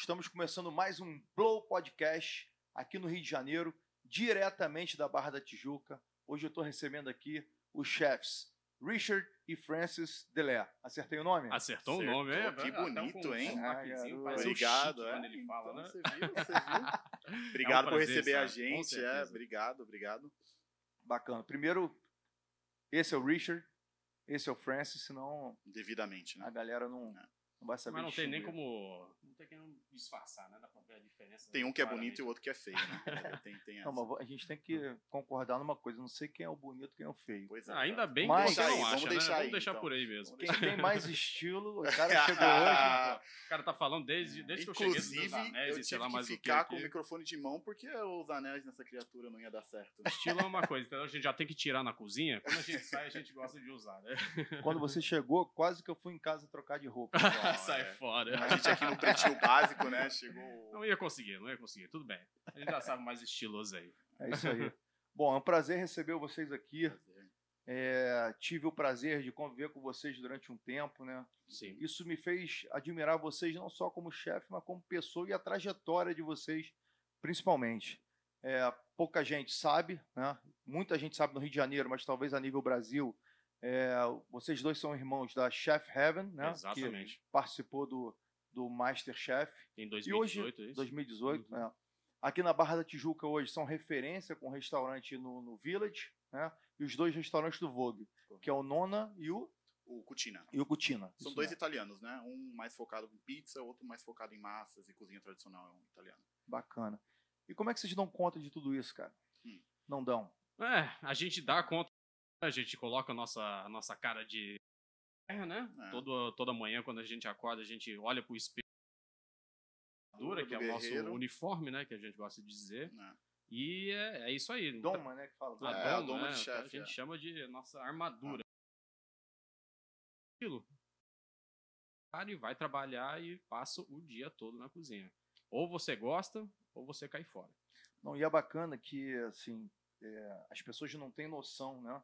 Estamos começando mais um Blow Podcast aqui no Rio de Janeiro, diretamente da Barra da Tijuca. Hoje eu estou recebendo aqui os chefs Richard e Francis Delé. Acertei o nome? Acertou o Acertou, nome, é? que um bonito, hein? um Ah, Obrigado, é. quando ele fala, Então, né? Você viu, você viu. Obrigado por prazer, receber a sabe? Gente. É, obrigado, obrigado. Bacana. Primeiro, esse é o Richard, esse é o Francis, senão Devidamente, né? a galera não, É. não vai saber Mas não tem nem como. Tem como disfarçar, né? Dá pra ver a diferença. Tem um que é claramente. bonito e o outro que é feio, né? Tem, tem essa. Não, mas a gente tem que concordar numa coisa, não sei quem é o bonito e quem é o feio. Pois é, Ah, ainda bem Mas- que você não aí, acha, vamos né? deixar vamos aí, deixar então. por aí mesmo. Quem tem mais estilo, o cara chegou hoje. O cara tá falando desde, desde que eu cheguei Inclusive, anéis eu sei lá tive mais que ficar com o microfone de mão porque os anéis nessa criatura não ia dar certo. Estilo é uma coisa, então a gente já tem que tirar na cozinha. Quando a gente sai, a gente gosta de usar, né? Quando você chegou, quase que eu fui em casa trocar de roupa. sai é. fora. A gente aqui no pretinho básico, né? Chegou. Não ia conseguir, não ia conseguir. Tudo bem. A gente já sabe mais estiloso aí. É isso aí. Bom, é um prazer receber vocês aqui. É, tive o prazer de conviver com vocês durante um tempo, né? Sim. Isso me fez admirar vocês não só como chefe, mas como pessoa e a trajetória de vocês, principalmente. É, pouca gente sabe, né? Muita gente sabe no Rio de Janeiro, mas talvez a nível Brasil. É, vocês dois são irmãos da Chef Heaven, né? Exatamente. Que participou do, do Masterchef. Em E hoje, 2018, é isso? 2018, Uhum. é. Aqui na Barra da Tijuca hoje são referência com restaurante no, no Village, né? E os dois restaurantes do Vogue, que é o Nona e o, O Cutina. e o Cutina. São Isso dois italianos, né? Um mais focado em pizza, outro mais focado em massas e cozinha tradicional é um italiano. Bacana. E como é que vocês dão conta de tudo isso, cara? Hum. Não dão. É, a gente dá conta, a gente coloca a nossa, a nossa cara de terra, né? É. Todo, toda manhã, quando a gente acorda, a gente olha pro espelho dura, que é o nosso uniforme, né? Que a gente gosta de dizer. Né? E é, é isso aí. Doma, né? Que fala. A É, a doma, doma né, de que a chefe, gente é. chama de nossa armadura. Aquilo. E vai trabalhar e passa o dia todo na cozinha. Ou você gosta, ou você cai fora. Não, e é bacana que, assim, é, as pessoas não têm noção, né?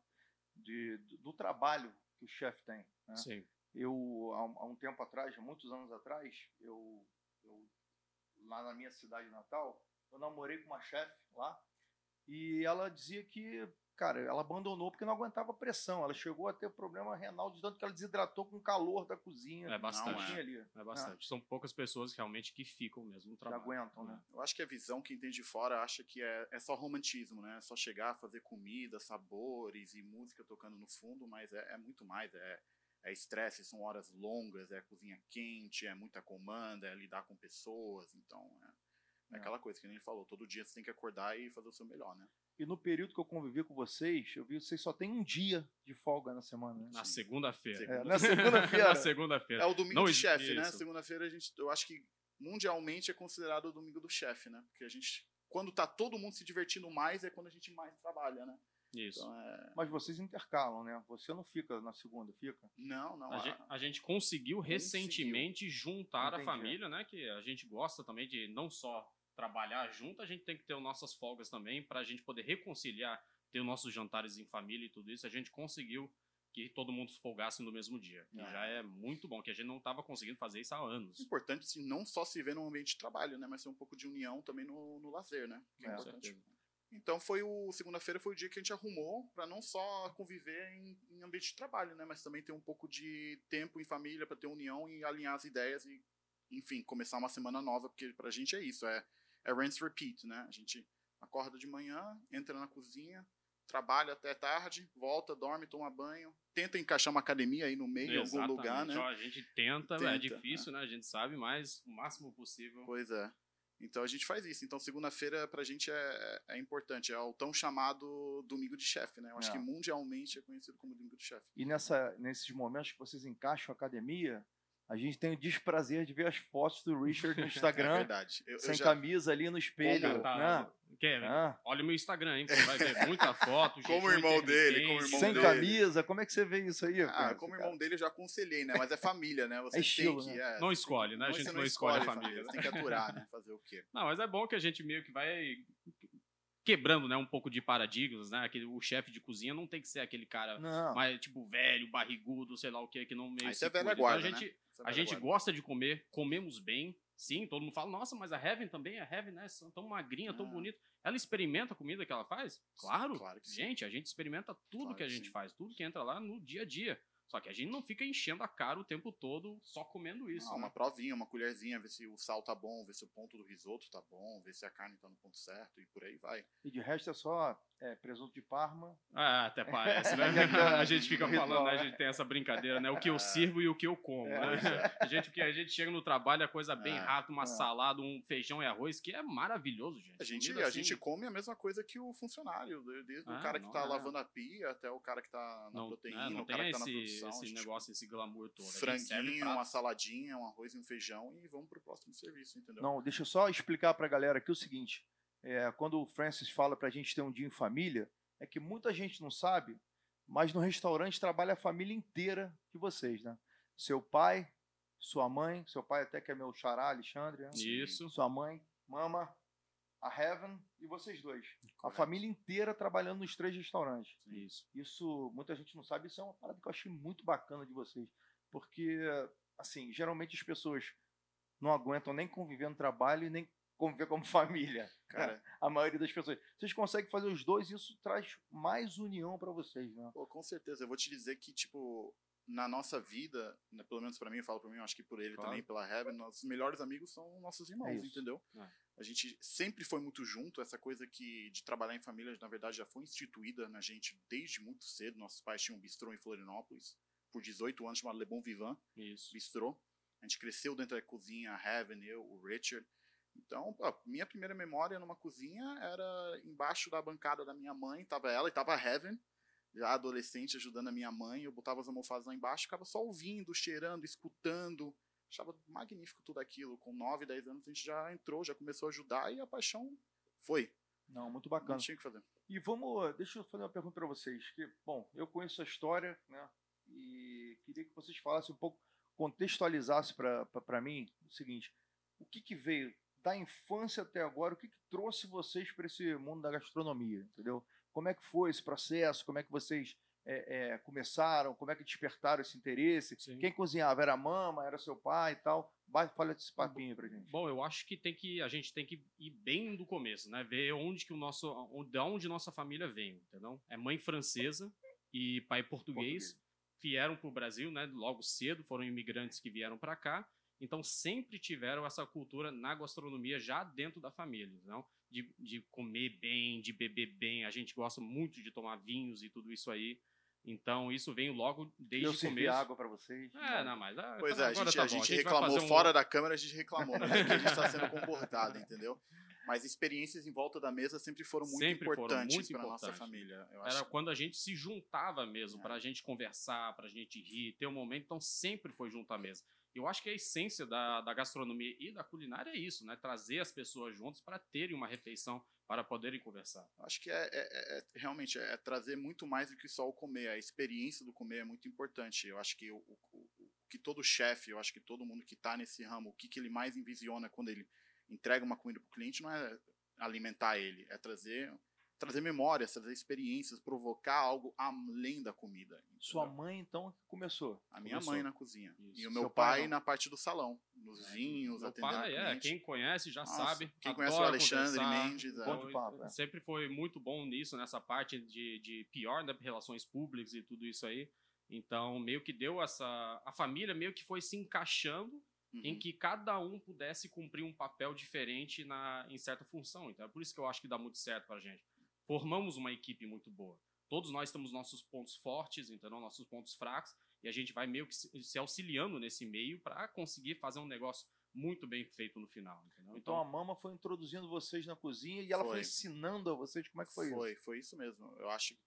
De, do, do trabalho que o chefe tem. Né? Sim. Eu, há, um- tempo atrás, há muitos anos atrás, eu, eu lá na minha cidade natal, eu namorei com uma chefe lá e ela dizia que, cara, ela abandonou porque não aguentava a pressão. Ela chegou a ter problema renal de tanto que ela desidratou com o calor da cozinha. É bastante. que tinha ali. É bastante. São poucas pessoas realmente que ficam mesmo no Que trabalho. aguentam, né? Eu acho que a visão que tem de fora acha que é, é só romantismo, né? É só chegar, fazer comida, sabores e música tocando no fundo, mas é, é muito mais. É é estresse, são horas longas, é cozinha quente, é muita comanda, é lidar com pessoas. Então, é, é É. aquela coisa que nem ele falou. Todo dia você tem que acordar e fazer o seu melhor, né? E no período que eu convivi com vocês, eu vi que vocês só têm um dia de folga na semana. Né? Na segunda-feira. É, na segunda-feira. Na segunda-feira. É o domingo Não do chefe, né? Segunda-feira a gente, eu acho que mundialmente é considerado o domingo do chefe, né? Porque a gente, quando tá todo mundo se divertindo mais, é quando a gente mais trabalha, né? Isso. Então é, Mas vocês intercalam, né? Você não fica na segunda, fica? não, não. A a- gente, a gente conseguiu recentemente juntar a Entendi. família, né? Que a gente gosta também de não só trabalhar junto, a gente tem que ter as nossas folgas também para a gente poder reconciliar, ter os nossos jantares em família e tudo isso. A gente conseguiu que todo mundo folgasse no mesmo dia. Que Ah. já é muito bom, que a gente não estava conseguindo fazer isso há anos. É importante assim, não só se ver no ambiente de trabalho, né? Mas ter um pouco de união também no, no lazer, né? Que é, É, importante. certeza. Então foi o segunda-feira foi o dia que a gente arrumou para não só conviver em, em ambiente de trabalho, né, mas também ter um pouco de tempo em família para ter união e alinhar as ideias e, enfim, começar uma semana nova, porque pra gente é isso, é é rinse repeat, né? A gente acorda de manhã, entra na cozinha, trabalha até tarde, volta, dorme, toma banho, tenta encaixar uma academia aí no meio, em algum lugar, né? Ó, a gente tenta, é Tenta, difícil, né? A gente sabe, mas o máximo possível. Pois é. Então a gente faz isso. Então segunda-feira pra gente é, é importante. É o tão chamado domingo de chefe, né? Eu acho É. que mundialmente é conhecido como domingo de chefe. E nessa, nesses momentos que vocês encaixam a academia, a gente tem o desprazer de ver as fotos do Richard no É Instagram, verdade. Eu, eu sem já, camisa ali no espelho. Como Tá, né? Quer, Ah, Olha o meu Instagram, hein? Você vai ver muita foto. Como jejum irmão dele, como irmão sem dele. camisa, como é que você vê isso aí? ah, cara? como Cara, irmão dele eu já aconselhei, né? Mas é família, né? Você É estilo, tem que. né? é, Não escolhe, né? A que- gente você não escolhe a família, Você tem que aturar, né? Fazer o quê? Não, mas é bom que a gente meio que vai quebrando, né, um pouco de paradigmas, né? Aquele, o chefe de cozinha não tem que ser aquele cara Não, mais, tipo, velho, barrigudo, sei lá o que, que não meio Aí se você é velha cuida. guarda, então, a gente, né? Você a gente agora. gosta de comer, comemos bem, Sim, todo mundo fala, nossa, mas a Heaven também, a Heaven, né? São tão magrinha, tão Ah. bonita. Ela experimenta a comida que ela faz? Claro. Claro que sim. gente, a gente experimenta tudo Claro que a gente sim. faz, tudo que entra lá no dia a dia. Só que a gente não fica enchendo a cara o tempo todo só comendo isso. Ah, né? uma provinha, uma colherzinha, ver se o sal tá bom, ver se o ponto do risoto tá bom, ver se a carne tá no ponto certo e por aí vai. E de resto é só é, presunto de Parma. Ah, até parece, né? a gente fica falando, né? A né? gente tem essa brincadeira, né? O que eu sirvo e o que eu como, É, né? é. A gente, que a gente chega no trabalho, a coisa bem É, rápida, uma é. salada, um feijão e arroz, que é maravilhoso, gente. A gente, Comida a assim, gente come a mesma coisa que o funcionário, de- desde Ah, o cara que não, tá é. lavando a pia até o cara que tá na não, proteína, não o cara tem que tá na esse, produção. a esse gente negócio, esse glamour todo. Franguinho, uma saladinha, um arroz e um feijão e vamos pro próximo serviço, entendeu? Não, deixa eu só explicar pra galera aqui o seguinte. É, quando o Francis fala pra gente ter um dia em família, é que muita gente não sabe, mas no restaurante trabalha a família inteira de vocês, né? Seu pai, sua mãe, seu pai até que é meu xará, Alexandre, né? Isso. sua mãe, mama, a Heaven e vocês dois. A Correto. família inteira trabalhando nos três restaurantes. Isso. Isso, muita gente não sabe, isso é uma parada que eu achei muito bacana de vocês. Porque, assim, geralmente as pessoas não aguentam nem conviver no trabalho e nem conviver como família. Cara, A maioria das pessoas. Vocês conseguem fazer os dois e isso traz mais união pra vocês, né? pô, com certeza. Eu vou te dizer que, tipo, na nossa vida, né, pelo menos pra mim, eu falo pra mim, eu acho que por ele Claro. também, pela Heaven, nossos melhores amigos são nossos irmãos, É entendeu? É. A gente sempre foi muito junto, essa coisa que de trabalhar em família, na verdade, já foi instituída na gente desde muito cedo. Nossos pais tinham um bistrô em Florianópolis, por 18 anos, chamado Le Bon Vivant. Isso. bistrô. A gente cresceu dentro da cozinha, a Heaven, eu, o Richard. Então, pô, minha primeira memória numa cozinha era embaixo da bancada da minha mãe, tava ela e tava a Heaven, já adolescente, ajudando a minha mãe. Eu botava as almofadas lá embaixo, ficava só ouvindo, cheirando, escutando. Achava magnífico tudo aquilo. Com 9, 10 anos a gente já entrou, já começou a ajudar e a paixão foi. Não, muito Não bacana. tinha o que fazer. E vamos, deixa eu fazer uma pergunta para vocês. Que, bom, eu conheço a história, né? E queria que vocês falassem um pouco, contextualizassem para mim o seguinte: o que, que veio da infância até agora, o que, que trouxe vocês para esse mundo da gastronomia, entendeu? Como é que foi esse processo? Como é que vocês é, é, começaram? Como é que despertaram esse interesse? Sim. Quem cozinhava? Era a mama? Era seu pai e tal? Vai, fala desse papinho pra gente. Bom, eu acho que tem que a gente tem que ir bem do começo, né? Ver onde que o nosso, de onde nossa família vem, entendeu? É mãe francesa e pai português, vieram para o Brasil, né? Logo cedo foram imigrantes que vieram para cá, então sempre tiveram essa cultura na gastronomia já dentro da família, não? De, de comer bem, de beber bem. A gente gosta muito de tomar vinhos e tudo isso aí. Então isso veio logo desde eu o servi começo. água para vocês. É, não, mas ah, Pois é, a gente, tá a gente reclamou um- fora da câmera, a gente reclamou, mas é que a gente está sendo comportado, entendeu? Mas experiências em volta da mesa sempre foram muito Sempre importantes para nossa família. Eu Era quando a gente se juntava mesmo, É. pra gente conversar, pra gente rir, ter um momento, então sempre foi junto à mesa. Eu acho que a essência da, da gastronomia e da culinária é isso, né? Trazer as pessoas juntas para terem uma refeição, para poderem conversar. Acho que é, é- é- é- realmente é trazer muito mais do que só o comer. A experiência do comer é muito importante. Eu acho que o, o- o- que todo chefe, eu acho que todo mundo que está nesse ramo, o que, que ele mais envisiona quando ele entrega uma comida para o cliente não é alimentar ele, é trazer trazer memórias, trazer experiências, provocar algo além da comida. Sua entendeu? mãe, então, começou. A minha começou. mãe na cozinha. Isso. E o meu Seu pai pai, na parte do salão, nos vinhos, Meu atendendo pai, o é, quem conhece já Nossa, sabe. quem conhece o Alexandre. Mendes, é. Bom de papo, é. Sempre foi muito bom nisso, nessa parte de, de pior, né? Relações públicas e tudo isso aí. Então, meio que deu essa. A família meio que foi se encaixando Uhum. em que cada um pudesse cumprir um papel diferente na, em certa função. Então é por isso que eu acho que dá muito certo pra gente. Formamos uma equipe muito boa. Todos nós temos nossos pontos fortes, entendeu? nossos pontos fracos, e a gente vai meio que se, se auxiliando nesse meio para conseguir fazer um negócio muito bem feito no final. Entendeu? Então a mama foi introduzindo vocês na cozinha e ela foi, Foi. ensinando a vocês como é que foi, foi, isso. foi isso mesmo. Eu acho que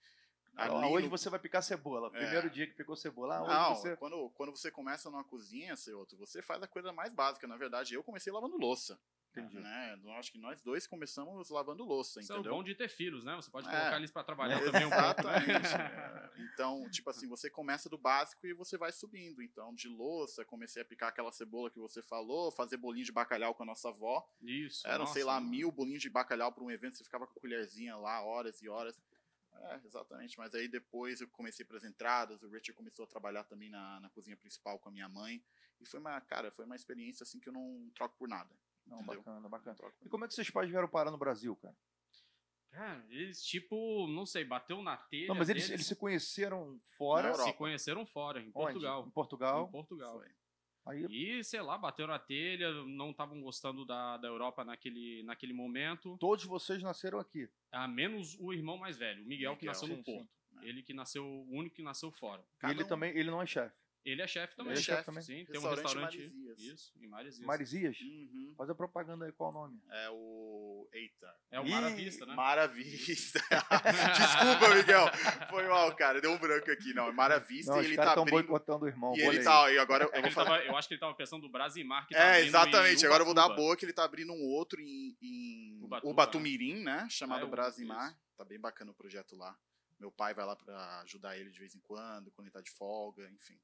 Ah, ali hoje no- você vai picar cebola. É. Primeiro dia que picou cebola. Ah, hoje Não, você... quando, quando você começa numa cozinha, seu outro, você faz a coisa mais básica. Na verdade, eu comecei lavando louça. Entendi. Né? Eu acho que nós dois começamos lavando louça, Isso é entendeu? bom de ter filhos, né? Você pode É. colocar eles para trabalhar também um pouco. né? É, Então, tipo assim, você começa do básico e você vai subindo. Então, de louça, comecei a picar aquela cebola que você falou, fazer bolinho de bacalhau com a nossa avó. Isso. Eram, sei nossa, lá, mil bolinhos de bacalhau para um evento, você ficava com a colherzinha lá, horas e horas. É, exatamente. Mas aí depois eu comecei para as entradas, o Richard começou a trabalhar também na, na cozinha principal com a minha mãe. E foi uma, cara, foi uma experiência assim que eu não troco por nada. Não, entendeu? bacana, bacana. Por E como é que seus pais vieram parar no Brasil, cara? Cara, eles, tipo, não sei, bateu na telha. Não, mas eles, deles, eles se conheceram fora, Na se conheceram fora, em onde? Portugal. Em Portugal. Em Portugal. Aí, E, sei lá, bateram a telha, não estavam gostando da, da Europa naquele, naquele momento. todos vocês nasceram aqui. A menos o irmão mais velho, o Miguel, que Miguel, nasceu sim, no Porto. sim. Ele que nasceu, o único que nasceu fora. Cada ele um- também, ele não é chefe. Ele é chefe também. Ele é chefe chefe. também. Sim, tem um Restaurante. Maresias. Isso, em Maresias. Maresias? Uhum. Faz a propaganda aí, qual o nome? É o. Eita. É o Ih, Maravista, né? Maravista. Desculpa, Miguel. Foi mal, cara. Deu um branco aqui. Não, é Maravista Não, e ele tá abrindo. boicotando o irmão. E ele tá. E agora É eu que vou falar. tava- eu acho que ele tava pensando do Brasimar que tá É, exatamente. em Agora eu vou dar Ubatuba. boa que ele tá abrindo um outro em, em Ubatuba, Ubatumirim, né? Chamado É, o- Brasimar. isso. Tá bem bacana o projeto lá. Meu pai vai lá pra ajudar ele de vez em quando, quando ele tá de folga, enfim.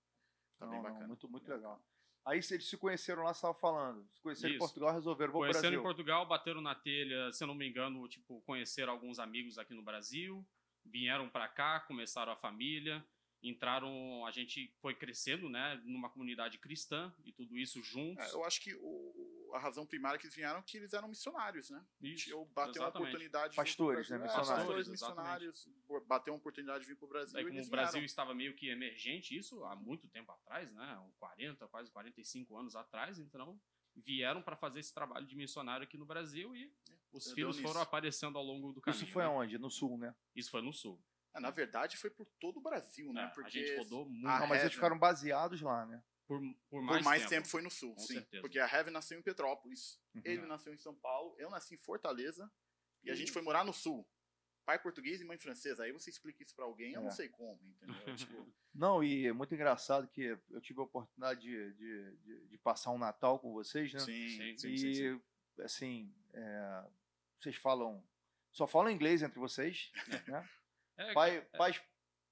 Tá bem bacana. muito, muito legal. Aí se eles se conheceram lá, você estava falando. Se conheceram em Isso. Portugal, resolveram, vou Conheceram Brasil. em Portugal, bateram na telha, se eu não me engano, tipo, conheceram alguns amigos aqui no Brasil, vieram pra cá, começaram a família, entraram, a gente foi crescendo, né, numa comunidade cristã e tudo isso juntos. É, eu acho que o- a razão primária que eles vieram é que eles eram missionários, né? Isso, Eu bateu uma exatamente. oportunidade. de vir Pastores, né? Brasil. É, Missionários. pastores, Exatamente. missionários. Bateu uma oportunidade de vir pro Brasil. Aí, e como eles o Brasil vieram. estava meio que emergente, isso há muito tempo atrás, né? uns 40, quase 45 anos atrás, então vieram para fazer esse trabalho de missionário aqui no Brasil e os Deu filhos foram aparecendo ao longo do caminho. Isso foi né? aonde? No sul, né? Isso foi no sul. É, na verdade, foi por todo o Brasil, né? né? Porque a gente rodou muito. a não, mas eles ficaram baseados lá, né? Por, por por mais, mais, tempo. foi no sul, Com sim. certeza. Porque a Heaven nasceu em Petrópolis, Uhum. ele nasceu em São Paulo, eu nasci em Fortaleza e a Isso. gente foi morar no sul. Pai português e mãe francesa. Aí você explica isso pra alguém, eu É. não sei como, entendeu? tipo, Não, e é muito engraçado que eu tive a oportunidade de, de, de- de passar um Natal com vocês, né? sim, Sim, sim, e, sim, sim. assim, é, vocês falam. Só falam inglês entre vocês, né? É, Pai, pai,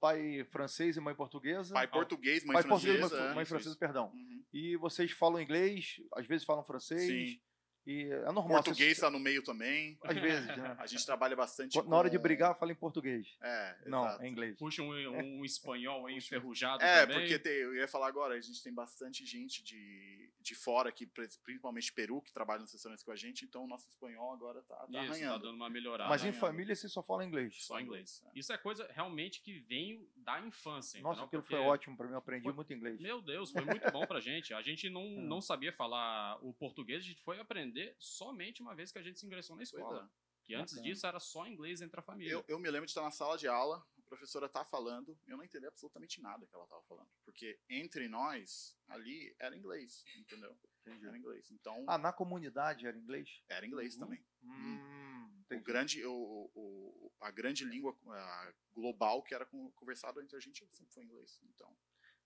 pai francês e mãe portuguesa. Pai português, mãe pai francesa. português e mãe, é, mãe francesa, perdão. Uhum. E vocês falam inglês, às vezes falam francês. Sim. E é normal. Português vocês- tá no meio também. Às vezes, né? A gente trabalha bastante Na hora de com- brigar, fala em português. É, Não, exato. é inglês. Puxa um, um espanhol aí enferrujado É, também. porque tem- eu ia falar agora, a gente tem bastante gente de, de fora aqui, pri- principalmente Peru, que trabalha nos restaurantes com a gente, então o nosso espanhol agora tá, tá Isso, tá arranhando. dando uma melhorada. Mas em ganhando. família você só fala inglês. Só inglês. É. Isso é coisa realmente que veio da infância. Nossa, entendeu? aquilo Porque, foi ótimo pra mim, eu aprendi Foi- muito inglês. Meu Deus, foi muito bom pra gente. A gente não, É. não sabia falar o português, a gente foi aprender somente uma vez que a gente se ingressou na escola. é. Que antes Bacana. disso era só inglês entre a família. Eu, eu me lembro de estar na sala de aula, a professora tá falando, eu não entendi absolutamente nada que ela tava falando. Porque entre nós, ali, era inglês, entendeu? Entendi. Era inglês. Então, Ah, na comunidade era inglês? era inglês Uhum. também. Hum, O entendi. grande, o, o- a grande língua ah, global que era con- conversado entre a gente sempre foi inglês. Então,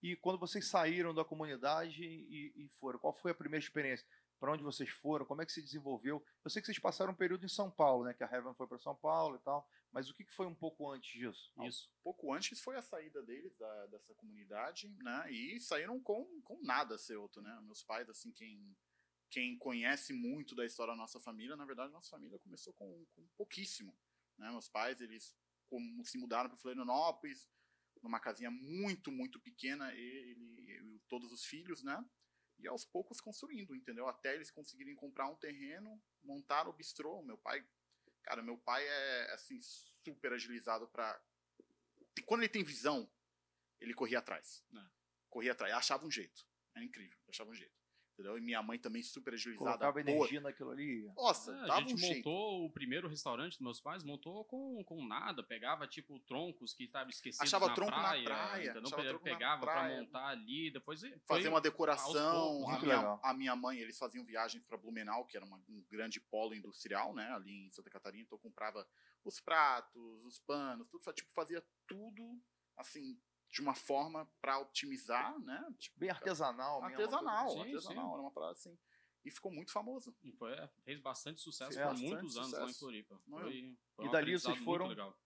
E quando vocês saíram da comunidade e, e foram, qual foi a primeira experiência? Para onde vocês foram? Como é que se desenvolveu? Eu sei que vocês passaram um período em São Paulo, né? Que a Heaven foi para São Paulo e tal. Mas o que foi um pouco antes disso? Isso. pouco antes foi a saída deles da- dessa comunidade, né? E saíram com, com nada Ceuto, né? Meus pais, assim, quem, quem conhece muito da história da nossa família, na verdade, nossa família começou com, com pouquíssimo, né? Meus pais, eles como, se mudaram para Florianópolis, numa casinha muito, muito pequena, ele, e todos os filhos, né? E aos poucos construindo, entendeu? Até eles conseguirem comprar um terreno, montar o bistrô. Meu pai, cara, meu pai é assim super agilizado para quando ele tem visão, ele corria atrás. É. Corria atrás, achava um jeito. Era incrível, achava um jeito. Entendeu? E minha mãe também super agilizada. Colocava boa. energia naquilo ali. Nossa, É, a gente um jeito. montou o primeiro restaurante dos meus pais, montou com, com nada, pegava tipo troncos que estavam esquecidos Achava na tronco na praia, praia, entendeu? achava pegava pra praia. montar ali, depois Fazer uma decoração. A minha, a minha mãe, eles faziam viagens para Blumenau, que era uma- um grande polo industrial, né? Ali em Santa Catarina. Então comprava os pratos, os panos, tudo. Tipo, fazia tudo assim de uma forma para otimizar, né? Tipo, Bem artesanal. mesmo, artesanal, Sim, artesanal. sim. Era uma parada assim. E ficou muito famoso. E foi, fez bastante sucesso Fez por bastante muitos anos lá em sucesso. Floripa. Foi, foi E um dali vocês foram- legal.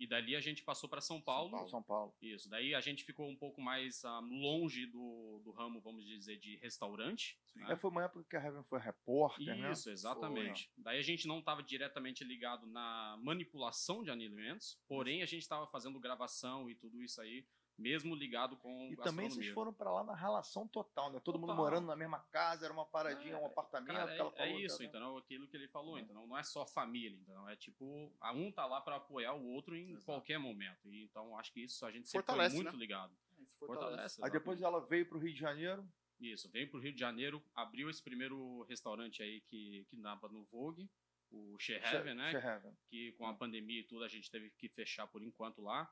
E dali a gente passou para São Paulo. São Paulo. São Paulo. Isso. Daí a gente ficou um pouco mais ah, longe do, do ramo, vamos dizer, de restaurante. né? É, foi uma época que a Heaven foi repórter, né? Isso, exatamente. Daí a gente não estava diretamente ligado na manipulação de alimentos, porém a gente estava fazendo gravação e tudo isso aí, mesmo ligado com E também vocês foram pra lá na relação total, né? Todo mundo Total. morando na mesma casa, era uma paradinha, É, um apartamento. Cara, é, falou, é isso, né? então, aquilo que ele falou, É. então não é só família, então é tipo, a um tá lá para apoiar o outro em Exato. qualquer momento. E, então acho que isso a gente sempre Fortalece, foi muito né? ligado. Isso fortalece. Fortalece. Aí depois ela veio pro Rio de Janeiro. Isso, veio pro Rio de Janeiro, abriu esse primeiro restaurante aí que, que dava no Vogue, o She Heaven, né? She Heaven. que com a pandemia e tudo a gente teve que fechar por enquanto lá.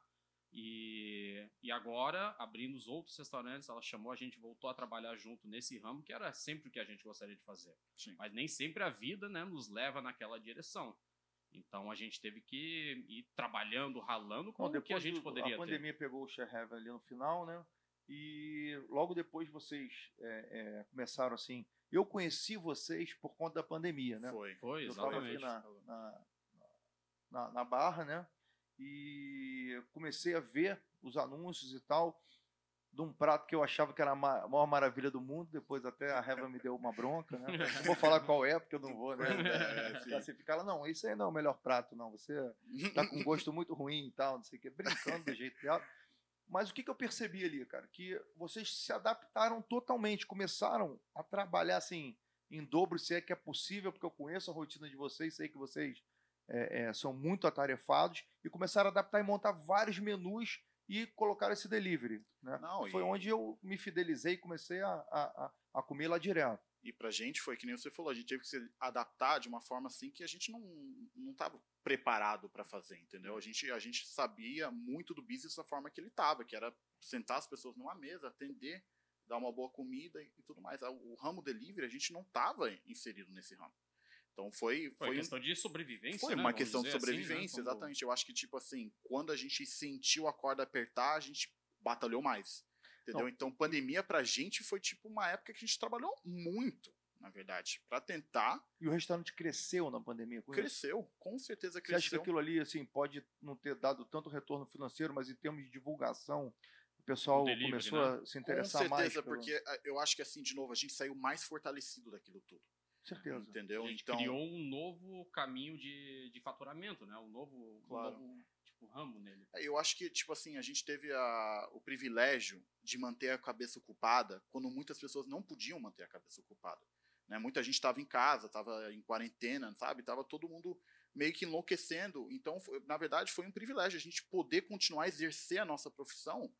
E, e agora, abrindo os outros restaurantes, ela chamou a gente, voltou a trabalhar junto nesse ramo, que era sempre o que a gente gostaria de fazer. Sim. Mas nem sempre a vida né, nos leva naquela direção. Então a gente teve que ir trabalhando, ralando com Bom, o que a gente poderia A ter. pandemia pegou o She Heaven ali no final, né? E logo depois vocês é, é, começaram assim. Eu conheci vocês por conta da pandemia, né? Foi. Foi, Eu estava aqui exatamente. na, na, na, na Barra, né? E comecei a ver os anúncios e tal de um prato que eu achava que era a ma- a maior maravilha do mundo. Depois até a Reva me deu uma bronca, né? Não vou falar qual é, porque eu não vou, né? É. Classificar ela, não, isso aí não é o melhor prato, não. Você tá com gosto muito ruim e tal, não sei o que, brincando do jeito dela. Mas o que, que eu percebi ali, cara? Que vocês se adaptaram totalmente, começaram a trabalhar assim, em dobro, se é que é possível, porque eu conheço a rotina de vocês, sei que vocês é, é, são muito atarefados, e começaram a adaptar e montar vários menus e colocar esse delivery. Né? Não, Foi e- onde eu me fidelizei e comecei a, a, a, comer lá direto. E pra gente foi que nem você falou, a gente teve que se adaptar de uma forma assim que a gente não não estava preparado para fazer, entendeu? A gente a gente sabia muito do business da forma que ele tava, que era sentar as pessoas numa mesa, atender, dar uma boa comida e, e tudo mais. O, o ramo delivery a gente não estava inserido nesse ramo. Então foi Foi, foi, um- questão de sobrevivência. foi né, uma vamos questão de dizer assim, né, sobrevivência, exatamente. Eu acho que tipo assim, quando a gente sentiu a corda apertar, a gente batalhou mais. Entendeu? Não. Então, pandemia pra gente foi tipo uma época que a gente trabalhou muito, na verdade, Pra tentar E o restaurante cresceu na pandemia. com isso? cresceu, com certeza Você acha que cresceu. aquilo ali assim, pode não ter dado tanto retorno financeiro, mas em termos de divulgação, o pessoal Delivery, começou né? a se Com interessar mais? certeza, pelo- porque ah, eu acho que assim, de novo, a gente saiu mais fortalecido daquilo tudo. Certeza. Entendeu? A gente Então, criou um novo caminho de, de faturamento, né? Um novo, Claro. um novo tipo, ramo nele. eu acho que, tipo assim, a gente teve a- o privilégio de manter a cabeça ocupada quando muitas pessoas não podiam manter a cabeça ocupada. Né? Muita gente estava em casa, estava em quarentena, sabe? Tava todo mundo meio que enlouquecendo. Então, foi- na verdade, foi um privilégio a gente poder continuar a exercer a nossa profissão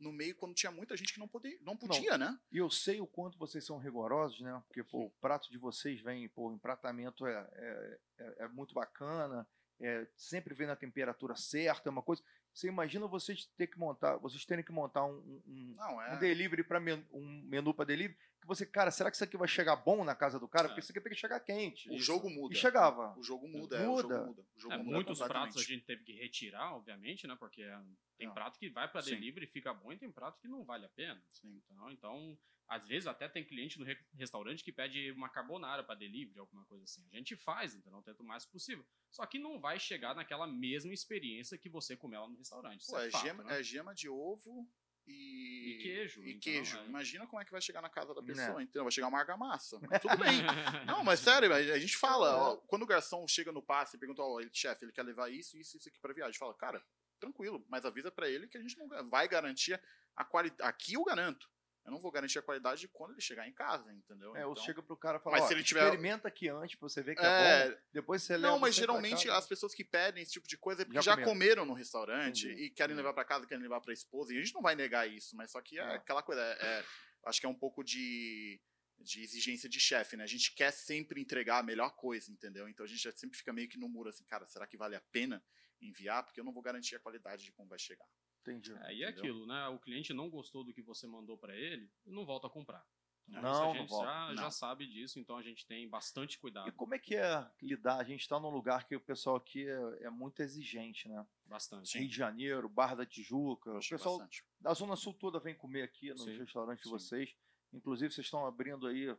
no meio quando tinha muita gente que não podia, não podia né? E eu sei o quanto vocês são rigorosos, né? Porque pô, o prato de vocês vem, pô, o empratamento é, é, é- é muito bacana, é, sempre vem na temperatura certa, é uma coisa. Você imagina vocês ter que montar, vocês terem que montar um, um- Não, é. um delivery para um menu para delivery, que você, cara, será que isso aqui vai chegar bom na casa do cara? É. Porque isso aqui tem que chegar quente. O Isso. jogo muda. E chegava. O jogo muda, é, o Muda. jogo muda. O jogo É, muda muitos pratos a gente teve que retirar, obviamente, né? Porque é, tem Não. prato que vai para delivery e fica bom e tem prato que não vale a pena. Sim. Então, então, às vezes até tem cliente no re- restaurante que pede uma carbonara para delivery, alguma coisa assim. A gente faz, então tenta o mais possível. Só que não vai chegar naquela mesma experiência que você comeu lá no restaurante. Pô, é, é, fato, gema, né? é gema de ovo e, E queijo, E então, queijo. é. Imagina como é que vai chegar na casa da Né. pessoa. Então vai chegar uma argamassa. Mas tudo bem. Não, mas sério, a gente fala, ó, quando o garçom chega no passe e pergunta, ó, ele, chefe, ele quer levar isso, isso, isso aqui pra viagem. Fala, cara, tranquilo, mas avisa pra ele que a gente não vai garantir a qualidade. Aqui eu garanto. Eu não vou garantir a qualidade de quando ele chegar em casa, entendeu? É, ou Então- chega pro cara e fala, Mas se ele tiver- experimenta aqui antes pra você ver que é, É, bom, depois você leva não, mas geralmente as pessoas que pedem esse tipo de coisa é porque Já já, comeram. no restaurante Entendi. e querem Hum. levar pra casa, querem levar pra esposa. E a gente não vai negar isso, mas só que é É. aquela coisa. é- é- acho que é um pouco de, de exigência de chefe, né? A gente quer sempre entregar a melhor coisa, entendeu? Então a gente já sempre fica meio que no muro assim, cara, será que vale a pena enviar? Porque eu não vou garantir a qualidade de como vai chegar. Entendi. É, e é aquilo, né? O cliente não gostou do que você mandou para ele, não volta a comprar. Né? Não, a gente já, já Não. sabe disso, então a gente tem bastante cuidado. E como é que é lidar? A gente está num lugar que o pessoal aqui é, é muito exigente, né? Bastante. Rio de Janeiro, Barra da Tijuca. O Acho pessoal bastante. da Zona Sul toda vem comer aqui nos Sim, restaurantes de vocês. Inclusive, vocês estão abrindo aí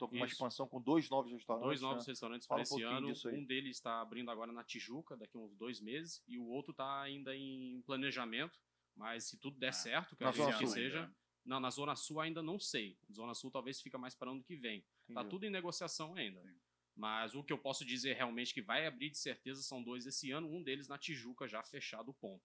tô com uma Isso. expansão com dois novos restaurantes. Dois novos né? restaurantes Fala para um esse pouquinho ano. Um deles está abrindo agora na Tijuca, daqui a uns dois meses, e o outro está ainda em planejamento. Mas se tudo der Ah, certo, que eu acredito que seja. ainda. Não, na Zona Sul ainda não sei. Zona Sul talvez fica mais para ano que vem. Tá Entendi. tudo em negociação ainda. Sim. Mas o que eu posso dizer realmente que vai abrir de certeza são dois esse ano, um deles na Tijuca já fechado o ponto.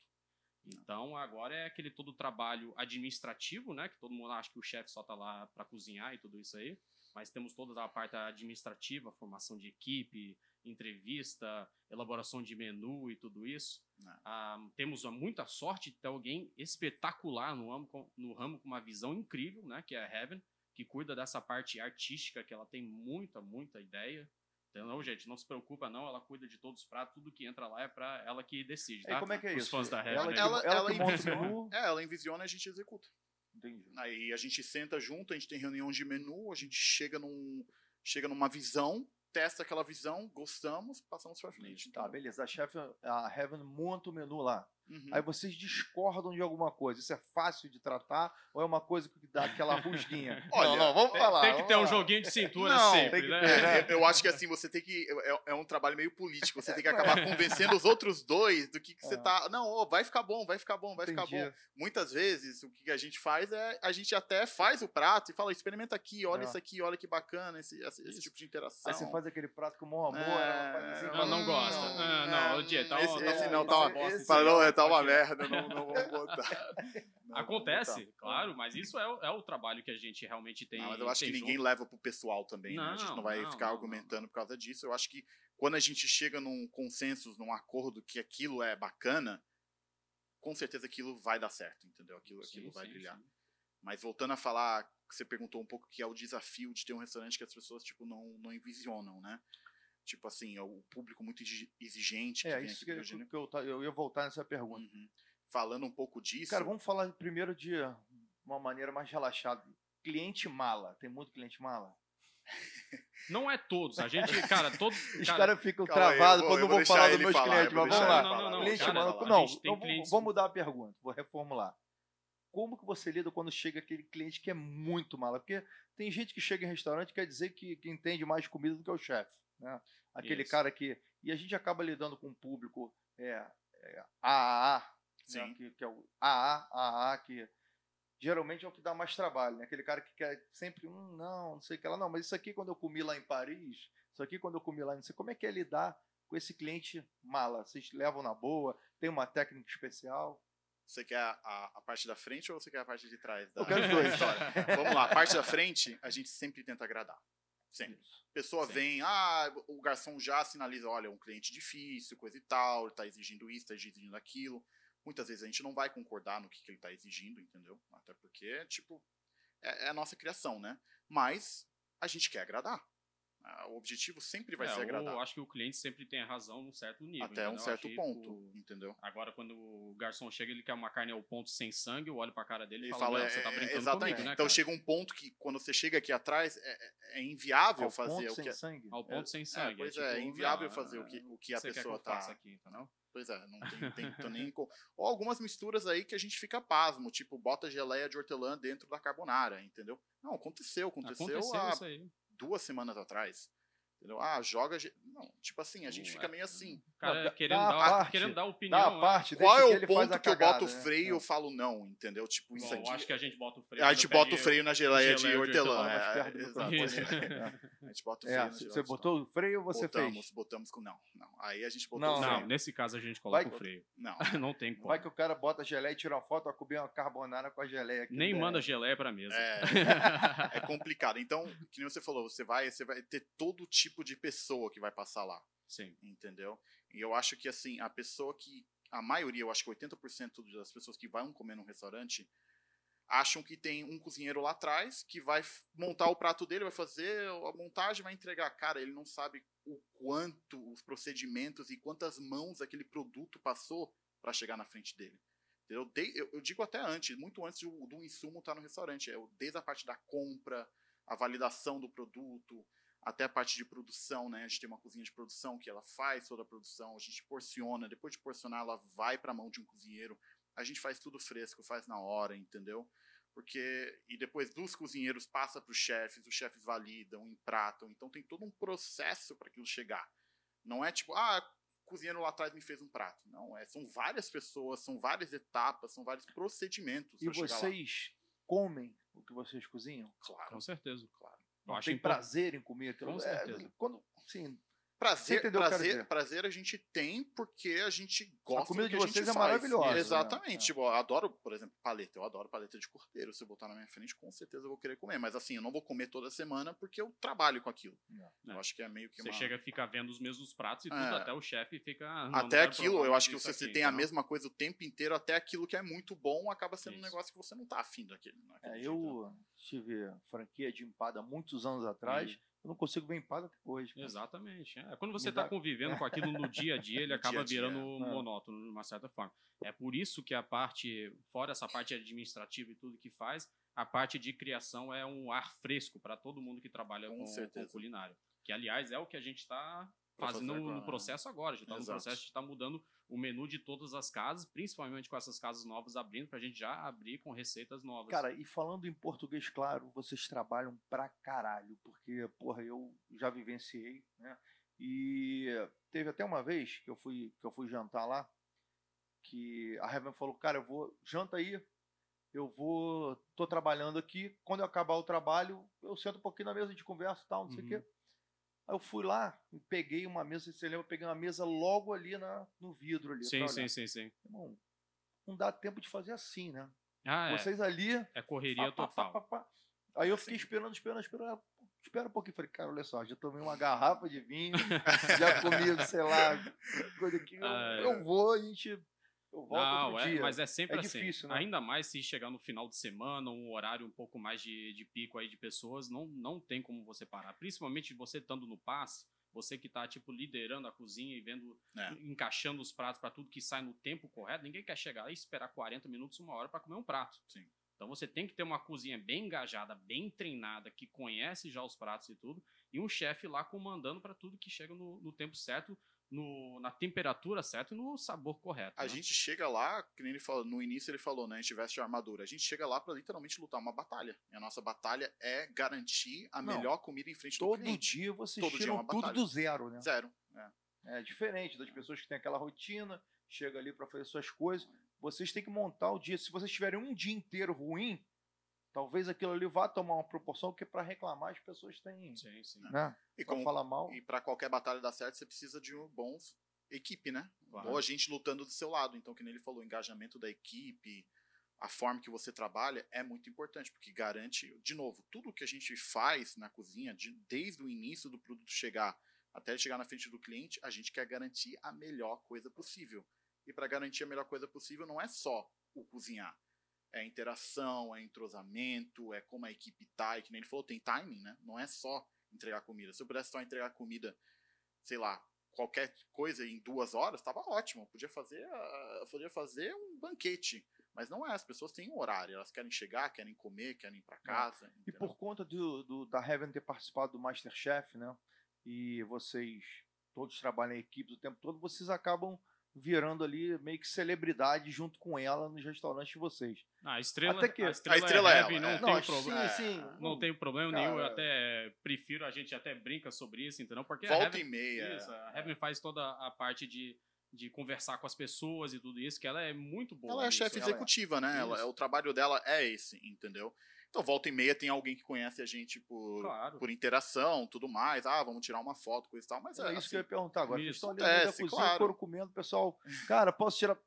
Então agora é aquele todo o trabalho administrativo, né? Que todo mundo acha que o chefe só tá lá para cozinhar e tudo isso aí. Mas temos toda a parte administrativa, formação de equipe, entrevista, elaboração de menu e tudo isso. Não. Ah, temos muita sorte de ter alguém espetacular no ramo, com- no ramo com uma visão incrível, né? Que é a Heaven, que cuida dessa parte artística, que ela tem muita, muita ideia. Então, gente, não se preocupa não, ela cuida de todos os pratos, tudo que entra lá é para ela que decide, E tá? como é que é Os isso? fãs da Heaven. Ela, que, Ela- ela, ela envisiona. menu. É, ela envisiona e a gente executa. Entendi. Aí a gente senta junto, a gente tem reunião de menu, a gente chega num chega numa visão, testa aquela visão, gostamos, passamos pra frente. Tá, beleza. A chefe, a Heaven monta o menu lá. Uhum. Aí vocês discordam de alguma coisa. Isso é fácil de tratar ou é uma coisa que dá aquela rusguinha? Olha, não, não, vamos Tem, falar. tem que vamos ter um joguinho de cintura Não, sempre, né? ter, né? É, eu acho que assim, você tem que. É, é um trabalho meio político. Você tem que acabar convencendo os outros dois do que, que você Ah. tá. Não, ô, vai ficar bom, vai ficar bom, vai ficar Entendi. bom. Muitas vezes, o que a gente faz é a gente até faz o prato e fala: experimenta aqui, olha Ah. isso aqui, olha que bacana esse, esse, esse tipo de interação. Aí você faz aquele prato com o maior amor, É, ela faz assim, Ela não hum, gosta. Ah, não, o dia, tá- esse, tá esse bom, não, esse- tá uma esse- bosta. esse- Fala, não, é, tá uma merda, não, não vou botar. Não, Acontece, vou botar. claro, mas isso é, o- é o trabalho que a gente realmente tem. Não, mas eu acho que ninguém junto. leva pro pessoal também, né? A gente Não, não vai não, ficar não, argumentando por causa disso. Eu acho que quando a gente chega num consenso, num acordo que aquilo é bacana, com certeza aquilo vai dar certo, entendeu? Aquilo, aquilo Sim, vai sim, brilhar. sim. Mas voltando a falar, que você perguntou um pouco que é o desafio de ter um restaurante que as pessoas tipo não não envisionam, né? Tipo assim, é o público muito exi- exigente que É, vem isso aqui que, pro que, eu, eu ia voltar nessa pergunta. Uhum. Falando um pouco disso, Cara, vamos falar primeiro de uma maneira mais relaxada. Cliente mala. Tem muito cliente mala? Não é todos, a gente, cara, todos. Os cara, caras ficam travados eu vou- quando eu eu vou vou falar dos meus falar, clientes, eu mas vamos lá. Não, não, não, cliente cara, maluco. a Não, eu clientes- vou mudar a pergunta, vou reformular. Como que você lida quando chega aquele cliente que é muito mala? Porque tem gente que chega em restaurante e quer dizer que, que entende mais comida do que o chefe. Né? Aquele Isso. cara que. E a gente acaba lidando com um público é, é, AAA, né? Que, que é o AA, AA, que geralmente é o que dá mais trabalho. Né? Aquele cara que quer sempre, um não, não sei o que lá. Não, mas isso aqui quando eu comi lá em Paris, isso aqui quando eu comi lá, não sei como é que é lidar com esse cliente mala. Vocês levam na boa? Tem uma técnica especial? você quer a, a- a parte da frente ou você quer a parte de trás? Da... Eu quero os dois. história? Vamos lá, a parte da frente, a gente sempre tenta agradar. Sempre. A pessoa Sim. vem, ah, o garçom já sinaliza, olha, é um cliente difícil, coisa e tal, ele tá exigindo isso, tá exigindo aquilo. Muitas vezes a gente não vai concordar no que, que ele tá exigindo, entendeu? Até porque, tipo, é, é a nossa criação, né? Mas a gente quer agradar. Ah, O objetivo sempre vai é, ser agradar. Eu acho que o cliente sempre tem a razão num certo nível. Até um entendeu? certo Acho que ponto, o- entendeu? Agora, quando o garçom chega, ele quer uma carne ao ponto sem sangue, eu olho pra cara dele e Ele falo, fala, "Não, é, você tá é, brincando exatamente. comigo, né, então cara?" chega um ponto que quando você chega aqui atrás é, é- é inviável Ao fazer ponto o sem que é- sangue? Ao ponto sem sangue. pois tipo, é, é inviável não, fazer o que- o que a quer pessoa faça tá- aqui, entendeu? Pois é, não tem, tem tô nem com... Ou algumas misturas aí que a gente fica pasmo, tipo, bota geleia de hortelã dentro da carbonara, entendeu? Não, aconteceu, aconteceu, Aconteceu há isso aí. Duas semanas atrás. Entendeu? Ah, joga. Não, tipo assim, a gente Não, fica é- meio assim. Cara Não, dá- querendo, dá dar, parte, querendo dar Dá opinião. a né? parte, Qual é o ponto que eu boto o né? freio e É. eu falo não, entendeu? Tipo, isso Bom, aqui. eu acho que a gente bota o freio. A gente bota o freio na geleia de hortelã. é, exato. A gente bota o É, freio na geleia você botou o freio ou você botamos, fez? botamos com. Não, não. Aí a gente botou Não, o Não, freio. nesse caso a gente coloca Vai- o freio. Não. Não tem como. Vai que o cara bota a geleia e tira uma foto, comer uma carbonara com a geleia. aqui Nem manda geleia pra mesa. É, é complicado. Então, que nem você falou, você vai, você vai ter todo tipo de pessoa que vai passar lá. Sim. entendeu? E eu acho que assim, a pessoa que a maioria, eu acho que 80% das pessoas que vão comer num restaurante acham que tem um cozinheiro lá atrás que vai montar o prato dele, vai fazer a montagem, vai entregar. Cara, ele não sabe o quanto os procedimentos e quantas mãos aquele produto passou para chegar na frente dele. Entendeu? De- eu, eu digo até antes, muito antes do, do insumo estar no restaurante, é o- desde a parte da compra, a validação do produto, até a parte de produção, né? A gente tem uma cozinha de produção que ela faz toda a produção, a gente porciona, depois de porcionar ela vai para a mão de um cozinheiro. A gente faz tudo fresco, faz na hora, entendeu? Porque, e depois dos cozinheiros passa para os chefes, os chefes validam, empratam. Então tem todo um processo para aquilo chegar. Não é tipo, ah, o cozinheiro lá atrás me fez um prato. Não, é, são várias pessoas, são várias etapas, são vários procedimentos. E vocês comem o que vocês cozinham? Claro. Com certeza. Claro. Não tem prazer em comer aquilo? Com certeza. É, quando, sim, Prazer, prazer, prazer a gente tem porque a gente gosta a comida de vocês é maravilhosa. Né? Exatamente. Né? Tipo, eu adoro, por exemplo, paleta. Eu adoro paleta de cordeiro. Se eu botar na minha frente, com certeza eu vou querer comer. Mas assim, eu não vou comer toda semana porque eu trabalho com aquilo. É. Eu acho que é meio que Você uma... chega a ficar vendo os mesmos pratos e tudo, É. até o chefe fica... "Ah, Até quero aquilo, eu acho que você aqui", tem a mesma coisa o tempo inteiro, até aquilo que é muito bom acaba sendo um Isso. negócio que você não tá afim daquele. É, dia, eu tive franquia de empada há muitos anos atrás. Hum. Eu não consigo ver empada até hoje. cara. Exatamente. É. Quando você está dá- convivendo com aquilo no dia a dia, ele acaba dia dia, virando é. monótono de uma certa forma. É por isso que a parte, fora essa parte administrativa e tudo que faz, a parte de criação é um ar fresco para todo mundo que trabalha Com com, com culinário. Que, aliás, é o que a gente está fazendo agora, no processo agora. A gente está no processo de estar mudando o menu de todas as casas, principalmente com essas casas novas abrindo, para a gente já abrir com receitas novas. Cara, e falando em português, claro, vocês trabalham pra caralho, porque, porra, eu já vivenciei, né? E teve até uma vez que eu fui, que eu fui jantar lá, que a Heaven falou, cara, eu vou, janta aí, eu vou, tô trabalhando aqui, quando eu acabar o trabalho, eu sento um pouquinho na mesa, a gente conversa e tal, não sei o Uhum. quê. Aí eu fui lá e peguei uma mesa, você lembra, eu peguei uma mesa logo ali na, no vidro ali. sim, sim, sim, sim. Irmão, não dá tempo de fazer assim, né? Ah, é. Vocês ali, É correria Pá, total. pá, pá. Aí eu fiquei esperando, esperando, esperando. Espera um pouquinho. Falei, cara, olha só, já tomei uma garrafa de vinho, já comi, sei lá, coisa que eu, Ah, eu vou, a gente. Eu volto Não, outro é, dia. mas é sempre É assim. difícil, né? Ainda mais se chegar no final de semana, um horário um pouco mais de, de pico aí de pessoas, não, não tem como você parar. Principalmente você estando no passe, você que tá, tipo, liderando a cozinha e vendo, É. encaixando os pratos para tudo que sai no tempo correto, ninguém quer chegar e esperar 40 minutos, uma hora para comer um prato. Sim. Então você tem que ter uma cozinha bem engajada, bem treinada, que conhece já os pratos e tudo, e um chefe lá comandando para tudo que chega no, no tempo certo, no, na temperatura certa e no sabor correto. A né? gente chega lá, que nem ele falou, no início ele falou, né? A gente veste a armadura. A gente chega lá pra literalmente lutar uma batalha. E a nossa batalha é garantir a Não. melhor comida em frente do Todo cliente. dia vocês Todo dia é tiram uma tudo batalha. do zero, né? Zero. É. É diferente das pessoas que têm aquela rotina, chega ali para fazer suas coisas. Vocês têm que montar o dia. Se vocês tiverem um dia inteiro ruim, talvez aquilo ali vá tomar uma proporção que para reclamar as pessoas têm, Sim, sim. né? E, Pra como, falar mal. e pra qualquer batalha dar certo, você precisa de um bom equipe, né? Claro. Boa gente lutando do seu lado. Então, que nem ele falou, o engajamento da equipe, a forma que você trabalha é muito importante, porque garante, de novo, tudo que a gente faz na cozinha, de- desde o início do produto chegar até ele chegar na frente do cliente, a gente quer garantir a melhor coisa possível. E para garantir a melhor coisa possível, não é só o cozinhar. É interação, é entrosamento, é como a equipe tá. E que nem ele falou, tem timing, né? Não é só entregar comida. Se eu pudesse só entregar comida, sei lá, qualquer coisa em duas horas, estava ótimo. Eu podia fazer, ah, eu podia fazer um banquete. Mas não é, as pessoas têm um horário. Elas querem chegar, querem comer, querem ir para casa. E entendeu? por conta do, do- da Heaven ter participado do Masterchef, né? E vocês todos trabalham em equipes o tempo todo, vocês acabam virando ali meio que celebridade junto com ela nos restaurantes de vocês. Ah, a estrela, Até que- a a estrela, estrela é é heavy, ela, não é. tem Não, problema. sim, sim. Não tem problema Cara, nenhum, eu até prefiro, a gente até brinca sobre isso, entendeu? Porque a Volta Heaven, e meia. isso, a Heaven faz toda a parte de, de conversar com as pessoas e tudo isso, que ela é muito boa. Ela é nisso. chefe ela é. executiva, né? Ela, Isso. o trabalho dela é esse, entendeu? Então, volta e meia tem alguém que conhece a gente por, Claro. por interação, tudo mais. Ah, vamos tirar uma foto, coisa e tal. Mas É é, isso assim, que eu ia perguntar agora. Isso. estão ali Acontece, cozinha, claro. foram comendo, o pessoal, cara, posso tirar.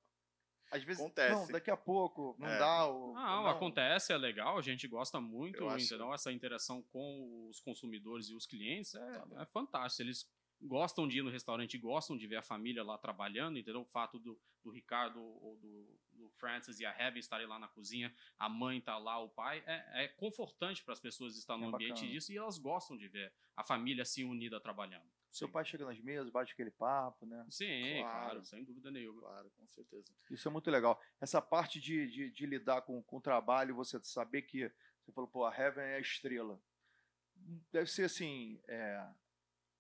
Às vezes, Acontece. não, daqui a pouco, não É. dá. Ou, Não, ou acontece, é legal, a gente gosta muito, Eu acho- entendeu? Essa interação com os consumidores e os clientes é, é fantástico. Eles gostam de ir no restaurante, gostam de ver a família lá trabalhando, entendeu? O fato do, do Ricardo ou do, do Francis e a Heaven estarem lá na cozinha, a mãe tá lá, o pai, é, é confortante para as pessoas estar no É ambiente bacana. disso e elas gostam de ver a família assim unida trabalhando. Seu pai chega nas mesas, bate aquele papo, né? Sim, Claro. claro, sem dúvida nenhuma. Claro, com certeza. Isso é muito legal. Essa parte de, de, de lidar com, com o trabalho, você saber que. Você falou, pô, a Heaven é a estrela. Deve ser assim. é,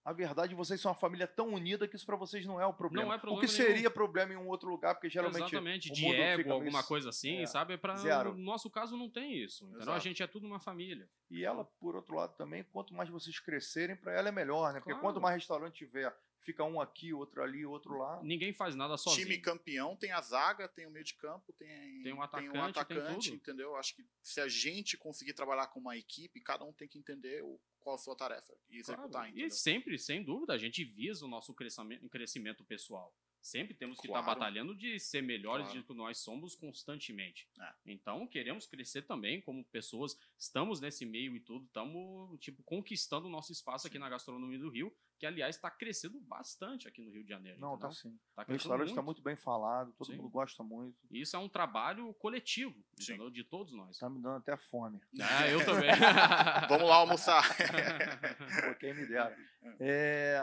a verdade, vocês são uma família tão unida que isso para vocês não é o problema. Não é problema o que nenhum. seria problema em um outro lugar, porque geralmente Exatamente, o de mundo ego, alguma coisa assim, É. sabe? Pra, Zero. No nosso caso não tem isso, entendeu? A gente é tudo uma família. E ela, por outro lado, também, quanto mais vocês crescerem, para ela é melhor, né? Porque Claro. quanto mais restaurante tiver, fica um aqui, outro ali, outro lá. Ninguém faz nada sozinho. Time campeão tem a zaga, tem o meio de campo, tem, Tem um atacante, tem tudo. entendeu? Acho que se a gente conseguir trabalhar com uma equipe, cada um tem que entender o, qual a sua tarefa e Claro. executar, entendeu? E sempre, sem dúvida, a gente visa o nosso crescimento, crescimento pessoal. Sempre temos que estar Claro. batalhando de ser melhores Claro. do que nós somos constantemente. É. Então, queremos crescer também como pessoas. Estamos nesse meio e tudo, estamos tipo, conquistando o nosso espaço aqui na gastronomia do Rio, que, aliás, está crescendo bastante aqui no Rio de Janeiro. Não, entendeu? tá sim. Tá O restaurante está muito bem falado, todo Sim. mundo gosta muito. E Isso é um trabalho coletivo? De todos nós. Tá me dando até fome. Ah, eu também. Vamos lá almoçar. Pô, quem me dera. É,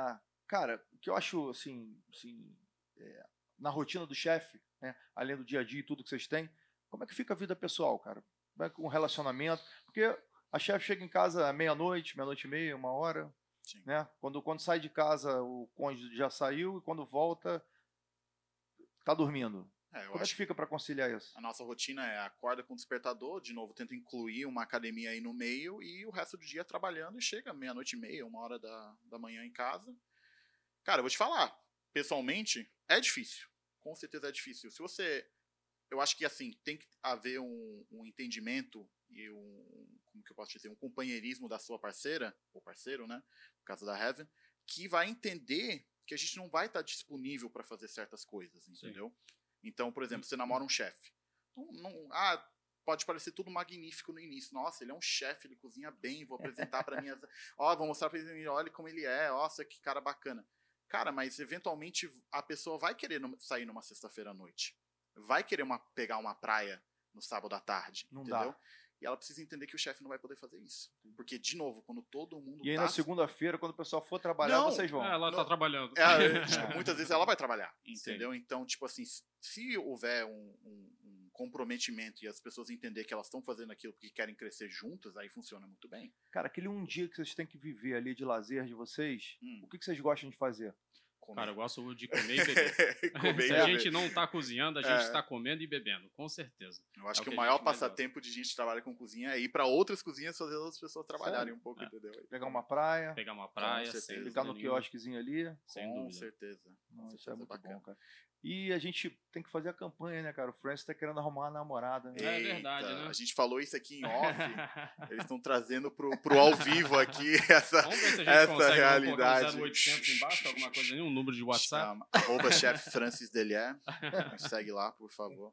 cara, o que eu acho, assim, assim é, na rotina do chefe, né, além do dia a dia e tudo que vocês têm, como é que fica a vida pessoal, cara? Como é que o relacionamento? Porque a chefe chega em casa meia-noite, meia-noite e meia, uma hora, Sim. né? Quando, quando sai de casa, o cônjuge já saiu e quando volta, tá dormindo. É, Como é que fica para conciliar isso? A nossa rotina é acorda com o despertador, de novo, tenta incluir uma academia aí no meio e o resto do dia trabalhando e chega meia-noite e meia, uma hora da, da manhã em casa. Cara, eu vou te falar, pessoalmente, é difícil. Com certeza é difícil. Se você. Eu acho que assim, tem que haver um, um entendimento e um. Como que eu posso dizer? Um companheirismo da sua parceira, ou parceiro, né? No caso da Heaven, que vai entender que a gente não vai estar disponível para fazer certas coisas, entendeu? Então, por exemplo, você namora um chefe. Não, não- ah, pode parecer tudo magnífico no início. Nossa, ele é um chefe, ele cozinha bem, vou apresentar para minhas. Ó, vou mostrar para ele, olha como ele é, nossa, que cara bacana. Cara, mas eventualmente a pessoa vai querer sair numa sexta-feira à noite. Vai querer uma, pegar uma praia no sábado à tarde, Não entendeu? dá. E ela precisa entender que o chefe não vai poder fazer isso. Porque, de novo, quando todo mundo E aí tá na segunda-feira, quando o pessoal for trabalhar, Não, vocês vão. É, ela tá trabalhando. é, tipo, muitas vezes ela vai trabalhar, entendeu? Então, tipo assim, se- se houver um, um- um comprometimento e as pessoas entenderem que elas estão fazendo aquilo porque querem crescer juntas, aí funciona muito bem. Cara, aquele um dia que vocês têm que viver ali de lazer de vocês, Hum, o que que vocês gostam de fazer? comer. Cara, eu gosto de comer e beber. Comer e Se a beber. gente não tá cozinhando, a gente É. está comendo e bebendo, com certeza. Eu acho é o que o que a maior passatempo de gente que trabalha com cozinha é ir pra outras cozinhas fazer outras pessoas trabalharem um pouco, É. entendeu? Pegar uma praia, Pegar uma praia, ficar no quiosquezinho ali. Sem com dúvida. certeza. Não, Com isso é certeza, muito bacana. bom, cara. E a gente tem que fazer a campanha, né, cara? O Francis tá querendo arrumar uma namorada. Né? É verdade, né? A gente falou isso aqui em off. Eles estão trazendo pro, pro ao vivo aqui essa. Vamos ver se a gente Essa realidade. colocar um 0800 embaixo, alguma coisa um número de WhatsApp. Arroba chefe Francis Delier. Me segue lá, por favor.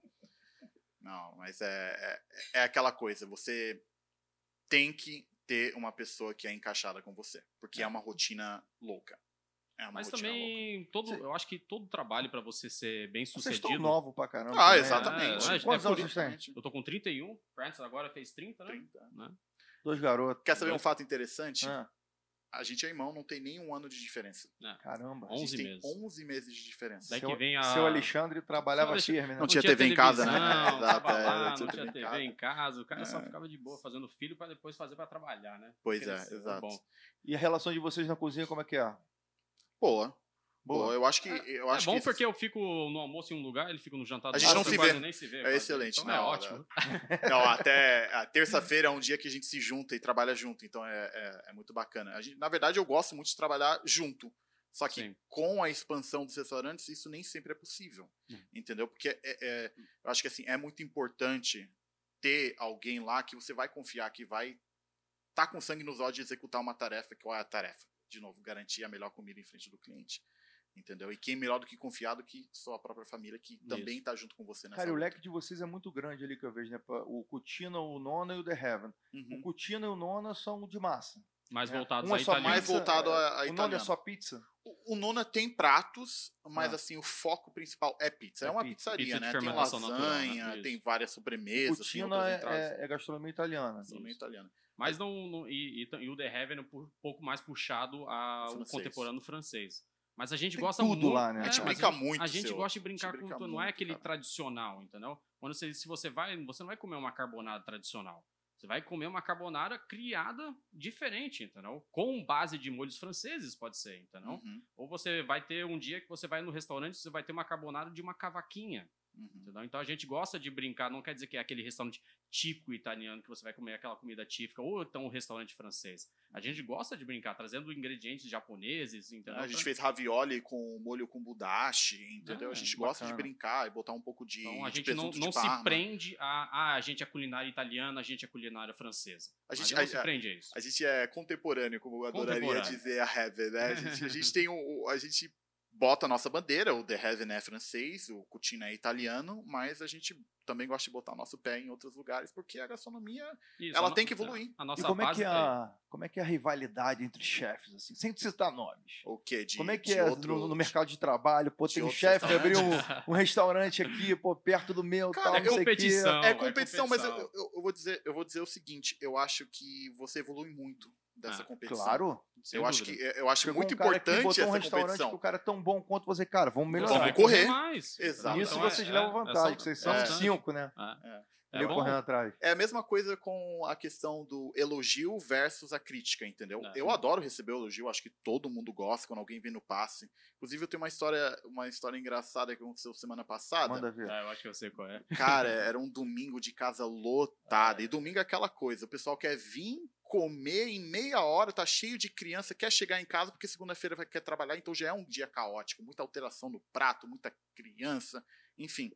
Não, mas é, é, é aquela coisa, você tem que ter uma pessoa que é encaixada com você, porque é, uma rotina louca. É uma Mas também, todo, Cê- eu acho que todo trabalho para você ser bem Vocês estão sucedido. novos pra caramba. Ah, também, exatamente. Né? É, Quantos é anos vocês têm? Eu tô com 31, Francis agora fez 30, né? 30. Dois garotos. Quer saber um fato interessante? Ah, A gente é irmão, não tem nenhum ano de diferença. caramba. A gente 11 tem meses. 11 meses de diferença. Daí Seu, que vem a- seu Alexandre trabalhava Seu firme, né? Não tinha TV em casa, né? Exato, tava é, lá, não tinha não tinha TV em TV casa. em casa, o cara só É. ficava de boa fazendo filho para depois fazer para trabalhar, né? Pois é, exato. bom. E a relação de vocês na cozinha, como é que é? Boa. Boa. Boa. Eu acho que. Eu É acho bom que porque eu fico no almoço em um lugar, ele fica no jantar do A gente outro, não se vê. nem se vê. É quase. excelente, Então é não, ótimo. Não, até a terça-feira é um dia que a gente se junta e trabalha junto, então é, é, é muito bacana. A gente, na verdade, eu gosto muito de trabalhar junto. Só que Sim. com a expansão dos restaurantes, isso nem sempre é possível. Hum. Entendeu? Porque é, é- eu acho que assim, é muito importante ter alguém lá que você vai confiar, que vai estar com sangue nos olhos de executar uma tarefa. Qual é a tarefa? De novo, garantir a melhor comida em frente do cliente. Entendeu? E quem melhor do que confiar do que sua própria família, que também está junto com você nessa Cara, e o luta. leque de vocês é muito grande ali que eu vejo, né? O Cutina, o Nona e o The Heaven. Uhum. O Cutina e o Nona são de massa. Mais É. voltados Um é só italiano. mais voltado a- a O Nona é só pizza? O o Nona tem pratos, mas Ah. assim, o foco principal é pizza. É, É uma pizza. pizzaria, Pizza né? Tem fermentação natural, lasanha, né? tem Isso. várias sobremesas, tem Cutina outras é, entradas. é- é gastronomia italiana. Gastronomia italiana. Mas não, não- e, e, e o The Heaven é um pouco mais puxado ao contemporâneo francês. Mas a gente Tem gosta tudo muito. lá, né? A gente É, brinca muito, A gente seu. gosta de brincar gente com brinca tudo. Não é aquele cara. tradicional, entendeu? Quando você, se você vai, você não vai comer uma carbonada tradicional. Você vai comer uma carbonara criada diferente, entendeu? Com base de molhos franceses, pode ser, entendeu? Uhum, Ou você vai ter um dia que você vai no restaurante, você vai ter uma carbonara de uma cavaquinha, uhum. Então a gente gosta de brincar, não quer dizer que é aquele restaurante típico italiano que você vai comer aquela comida típica, ou então um restaurante francês. A gente gosta de brincar, trazendo ingredientes japoneses, entendeu? A gente Pra- fez ravioli com molho com budashi, entendeu? Ah, a gente gosta de bacana. brincar e botar um pouco de, Então a de gente não, presunto não de se prende a, ah, a gente é culinária italiana, a gente é culinária francesa. A A gente- não a- se a- prende a isso. A gente é contemporâneo, como eu adoraria dizer a Heaven, né? A gente, a gente tem o- a gente bota a nossa bandeira, o The Heaven é francês, o Cucina é italiano, mas a gente também gosta de botar o nosso pé em outros lugares, porque a gastronomia Isso, ela a tem que evoluir. A E nossa como é, base que é tá a, como é que é a rivalidade entre chefes, assim? Sem citar nomes. o quê? De, como é que de é outro- no, no mercado de trabalho? Pô, de tem um chefe que abriu um, um restaurante aqui, pô, perto do meu, Cara, tal, é não sei o quê. competição. É é competição, mas eu, competição. eu- eu vou dizer, eu vou dizer o seguinte, eu acho que você evolui muito dessa Ah, competição. Claro. Eu acho que eu acho Chegou muito um importante botou um essa restaurante competição. que o cara é tão bom quanto você. Cara, vamos melhorar. Vamos correr. mais. Exato. Nisso Então é- vocês é- levam é vantagem, que vocês são é. cinco, né? É bom. correndo atrás. É a mesma coisa com a questão do elogio versus a crítica, entendeu? É. eu adoro receber elogio, acho que todo mundo gosta quando alguém vem no passe. Inclusive, eu tenho uma história, uma história engraçada que aconteceu semana passada. Manda ver. É, eu acho que eu sei qual é. Cara, era um domingo de casa lotada. E domingo é aquela coisa: o pessoal quer vir comer em meia hora, tá cheio de criança, quer chegar em casa porque segunda-feira vai quer trabalhar, então já é um dia caótico, muita alteração no prato, muita criança, enfim.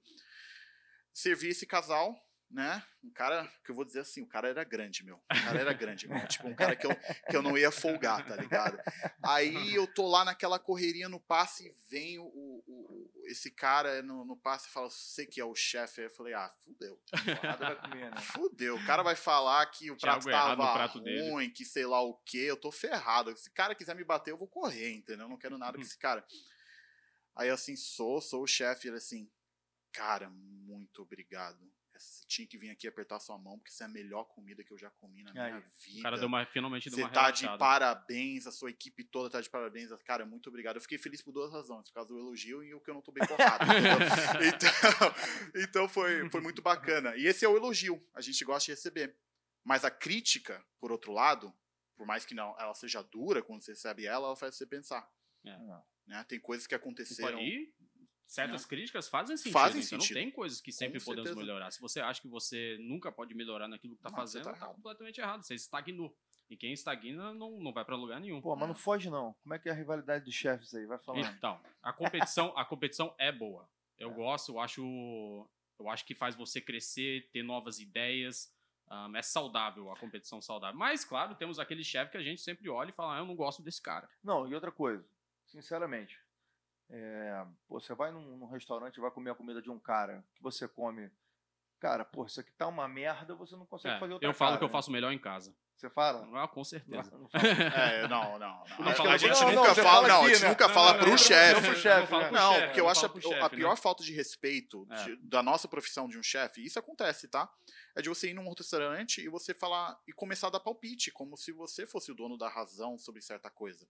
Servi esse casal, né? Um cara que eu vou dizer assim, o cara era grande, meu. O cara era grande, meu. Tipo, um cara que eu, que eu não ia folgar, tá ligado? Aí eu tô lá naquela correria no passe e vem o, o- esse cara no, no passe e fala, você que é o chefe. Aí eu falei, ah, fudeu. Né? Fudeu. O cara vai falar que o prato errado tava prato dele. ruim, que sei lá o quê. Eu tô ferrado. Se o cara quiser me bater, eu vou correr, entendeu? Eu não quero nada com esse cara. Aí assim, sou, sou o chefe. Ele assim, cara, muito obrigado. Você tinha que vir aqui apertar sua mão, porque isso é a melhor comida que eu já comi na minha Aí. vida. O cara deu uma, finalmente deu Você uma tá de parabéns, a sua equipe toda tá de parabéns. Cara, muito obrigado. Eu fiquei feliz por duas razões, por causa do elogio e o que eu não tô bem entendeu? então, então foi, foi muito bacana. E esse é o elogio, a gente gosta de receber. Mas a crítica, por outro lado, por mais que não ela seja dura quando você recebe ela, ela faz você pensar. É. Né? Tem coisas que aconteceram. E certas críticas fazem sentido. Fazem então sentido. Não tem coisas que sempre podemos certeza. melhorar. Se você acha que você nunca pode melhorar naquilo que tá Não, você fazendo, tá tá, completamente errado. Você estagnou. E quem estagna não, não vai pra lugar nenhum. Pô, mas não foge não. Como é que é a rivalidade dos chefes aí? Vai falando. Então, a competição, a competição é boa. Eu gosto, eu acho, eu acho que faz você crescer, ter novas ideias. Um, é saudável a competição saudável. Mas, claro, temos aquele chefe que a gente sempre olha e fala, ah, eu não gosto desse cara. Não, e outra coisa, sinceramente, é, pô, você vai num, num restaurante e vai comer a comida de um cara que você come. Cara, pô, isso aqui tá uma merda, você não consegue É, fazer outra eu falo cara, que eu né? faço melhor em casa. Você fala? Ah, com certeza. Não, não fala. É, não, não. não. Não a, gente não, não, nunca fala, fala não, a gente né? nunca Não, fala não, pro não, chefe. não, eu né? Não, porque eu eu acho a, pro chefe, a né? pior falta de respeito É. de- da nossa profissão de um chefe, isso acontece, tá? É de você ir num restaurante e você falar e começar a dar palpite, como se você fosse o dono da razão sobre certa coisa.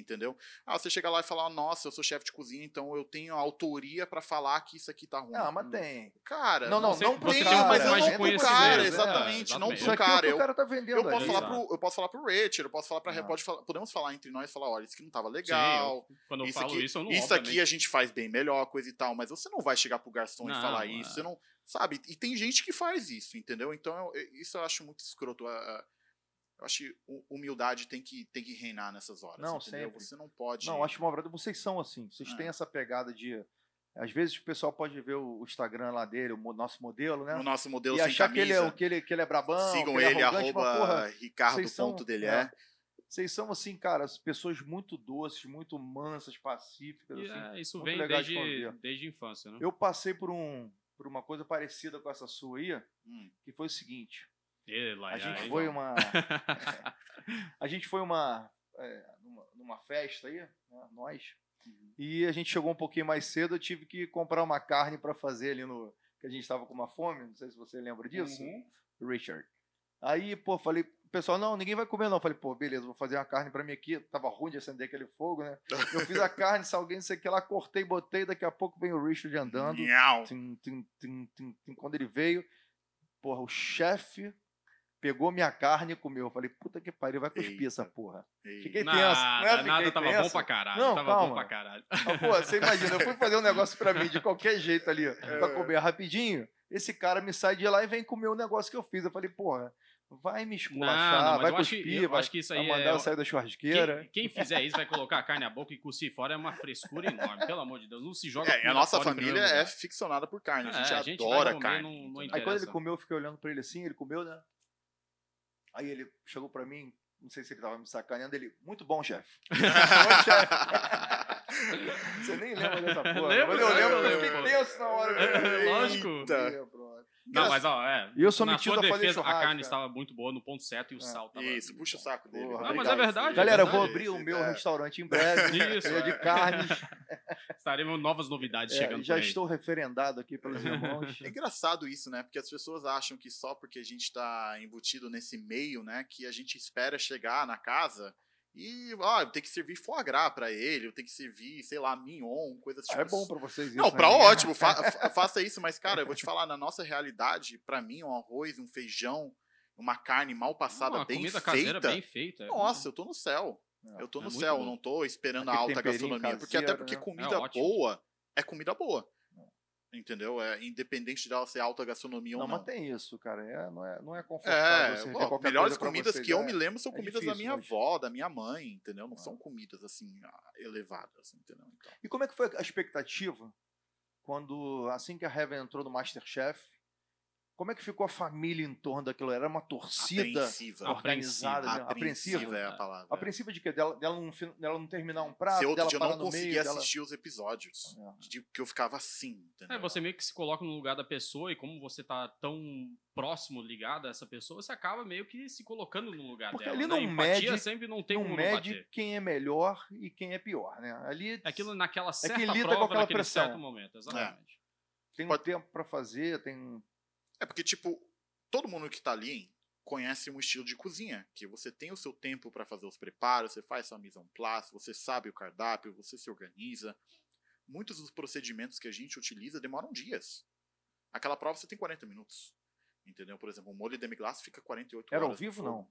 Entendeu? Ah, você chega lá e fala, nossa, eu sou chefe de cozinha, então eu tenho a autoria pra falar que isso aqui tá ruim. Não, mas tem. Cara, Não, não, Você- não tem, cara, mas eu não pro cara, é, exatamente, não pro é o cara. que o Eu, cara tá vendendo eu posso ali. falar exato. pro, eu posso falar pro Richard, eu posso falar pra pode falar, podemos falar entre nós e falar, olha, isso aqui não tava Sim, legal. eu- quando eu isso falo aqui, isso, eu não isso obviamente, aqui a gente faz bem melhor, coisa e tal, mas você não vai chegar pro garçom e Não, falar é. isso, você não, sabe? E tem gente que faz isso, entendeu? Então, eu- eu- isso eu acho muito escroto. a- a- Eu acho que hu- humildade tem que, tem que reinar nessas horas, Não, entendeu? sempre. Você não pode... Não, acho uma verdade. Vocês são assim. Vocês É. têm essa pegada de. Às vezes o pessoal pode ver o Instagram lá dele, o nosso modelo, né? O nosso modelo E sem achar que ele, é, camisa, o- que, ele, que ele é brabão. sigam ele, ele, é arroba porra, Ricardo vocês são- ponto dele é. Vocês são, assim, cara, as pessoas muito doces, muito mansas, pacíficas. E, assim. é, isso vem legal de desde, conviver. desde a infância, né? Eu passei por, um, por uma coisa parecida com essa sua aí, Hum. que foi o seguinte. E lá, A gente foi não. uma. A gente foi uma, é, numa, numa festa aí, né, nós, Uhum. e a gente chegou um pouquinho mais cedo, eu tive que comprar uma carne para fazer ali no. que a gente estava com uma fome, não sei se você lembra disso, Uhum. Richard. Aí, pô, falei, pessoal, não, ninguém vai comer não. Falei, pô, beleza, vou fazer uma carne para mim aqui. Tava ruim de acender aquele fogo, né? Eu fiz a carne, salguei, não sei o que lá, cortei, botei, daqui a pouco vem o Richard andando. Nhau. Tim, tim, tim, tim, tim. Quando ele veio, porra, o chefe pegou minha carne e comeu. Eu falei, puta que pariu, vai cuspir Eita. essa porra. E- Fiquei Nada, tenso. né? Fiquei nada, tava bom tenso. pra caralho. Não, tava calma. bom pra caralho. Mas, pô, você imagina, eu fui fazer um negócio pra mim de qualquer jeito ali, É. pra comer rapidinho. Esse cara me sai de lá e vem comer o negócio que eu fiz. Eu falei, porra, vai me Não, esculachar, não, vai eu acho, que, cuspir, eu vai, acho que isso vai aí mandar é. eu sair da churrasqueira. Quem, quem fizer isso vai colocar a carne na boca e cuspir fora é uma frescura enorme. Pelo amor de Deus, não se joga É, a nossa família é ficcionada por carne. A É, gente a gente vai adora comer, carne. não- não? Aí quando ele comeu, eu fiquei olhando pra ele assim, ele comeu, né? Aí ele chegou pra mim, não sei se ele tava me sacaneando, ele, muito bom, chefe. Bom, chefe. Você nem lembra dessa porra. Lembro, mas eu lembro, lembro, eu lembro, fiquei tenso na hora. Lógico. Eita. Não, mas ó, é. E eu sou na metido sua a fazer defesa, a churrasco, carne cara. estava muito boa no ponto certo e o É. sal tava. Isso, puxa o saco dele. Porra. Não, mas é verdade, filho. Galera, eu É vou verdade, abrir o meu É. restaurante em breve. Isso. cheio de carnes. Estaremos novas novidades É, chegando já por aí. estou referendado aqui pelos irmãos. É engraçado isso, né? Porque as pessoas acham que só porque a gente tá embutido nesse meio, né, que a gente espera chegar na casa e, ó, eu tenho que servir foie gras pra ele, eu tenho que servir, sei lá, mignon, coisas tipo É bom pra vocês isso. Não, pra ótimo, fa- fa- faça isso, mas cara, eu vou te falar, na nossa realidade, pra mim, um arroz, um feijão, uma carne mal passada, Não, a bem comida feita. caseira bem feita. é Nossa, eu tô no céu. É. Eu tô É no muito céu, bom. não tô esperando a Aquele alta temperinho gastronomia. Porque até porque né? comida É boa é comida boa. Entendeu? É independente dela ser alta gastronomia Não, ou não. mas tem isso, cara. É, não, é, não é confortável. É, melhores comidas que eu é. me lembro são é comidas da difícil minha hoje. avó, da minha mãe, entendeu? Não são comidas assim ah, elevadas, entendeu? Então, E como é que foi a expectativa quando, assim que a Heaven entrou no Masterchef, como é que ficou a família em torno daquilo? Era uma torcida apreensiva. organizada, né? Apreensiva apreensiva. é a palavra. Apreensiva de quê? Dela, dela, não, dela não terminar um prato, Se outro dela dia eu não conseguia meio, dela... assistir os episódios. É. De, que eu ficava assim, entendeu? É, você meio que se coloca no lugar da pessoa e como você tá tão próximo, ligado a essa pessoa, você acaba meio que se colocando no lugar Porque dela. ali né? não Empatia mede- sempre não tem não como mede bater. quem é melhor e quem é pior, né? Ali É Aquilo naquela certa lida com prova, aquela naquele pressão. certo momento, exatamente. tem um pode- tempo pra fazer, tem... É porque, tipo, todo mundo que tá ali conhece um estilo de cozinha, que você tem o seu tempo pra fazer os preparos, você faz sua mise en place, você sabe o cardápio, você se organiza. Muitos dos procedimentos que a gente utiliza demoram dias. Aquela prova você tem 40 minutos. Entendeu? Por exemplo, o molho demi-glace fica 48 Era horas. ao no vivo, não?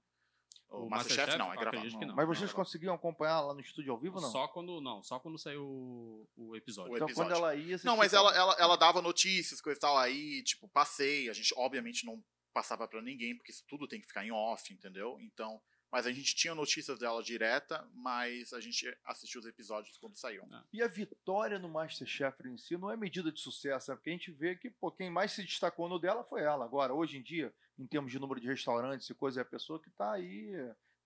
O, O Masterchef, Masterchef, não, é gravado. Não. Mas vocês não. conseguiam acompanhar lá no estúdio ao vivo, não? Só quando. Não, só quando saiu o, o episódio. O então episódio. quando ela ia... Não, mas ela, ela, ela dava notícias, coisa e tal, aí, tipo, passei. A gente, obviamente, não passava pra ninguém, porque isso tudo tem que ficar em off, entendeu? Então, mas a gente tinha notícias dela direta, mas a gente assistia os episódios quando saíam. E a vitória no Masterchef em si não é medida de sucesso, né? porque a gente vê que pô, quem mais se destacou no dela foi ela. Agora, hoje em dia, em termos de número de restaurantes e coisa, é a pessoa que está aí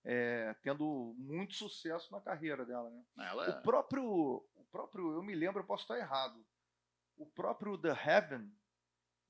é, tendo muito sucesso na carreira dela. Né? Ela O próprio, o próprio, eu me lembro, eu posso estar errado. O próprio The Heaven,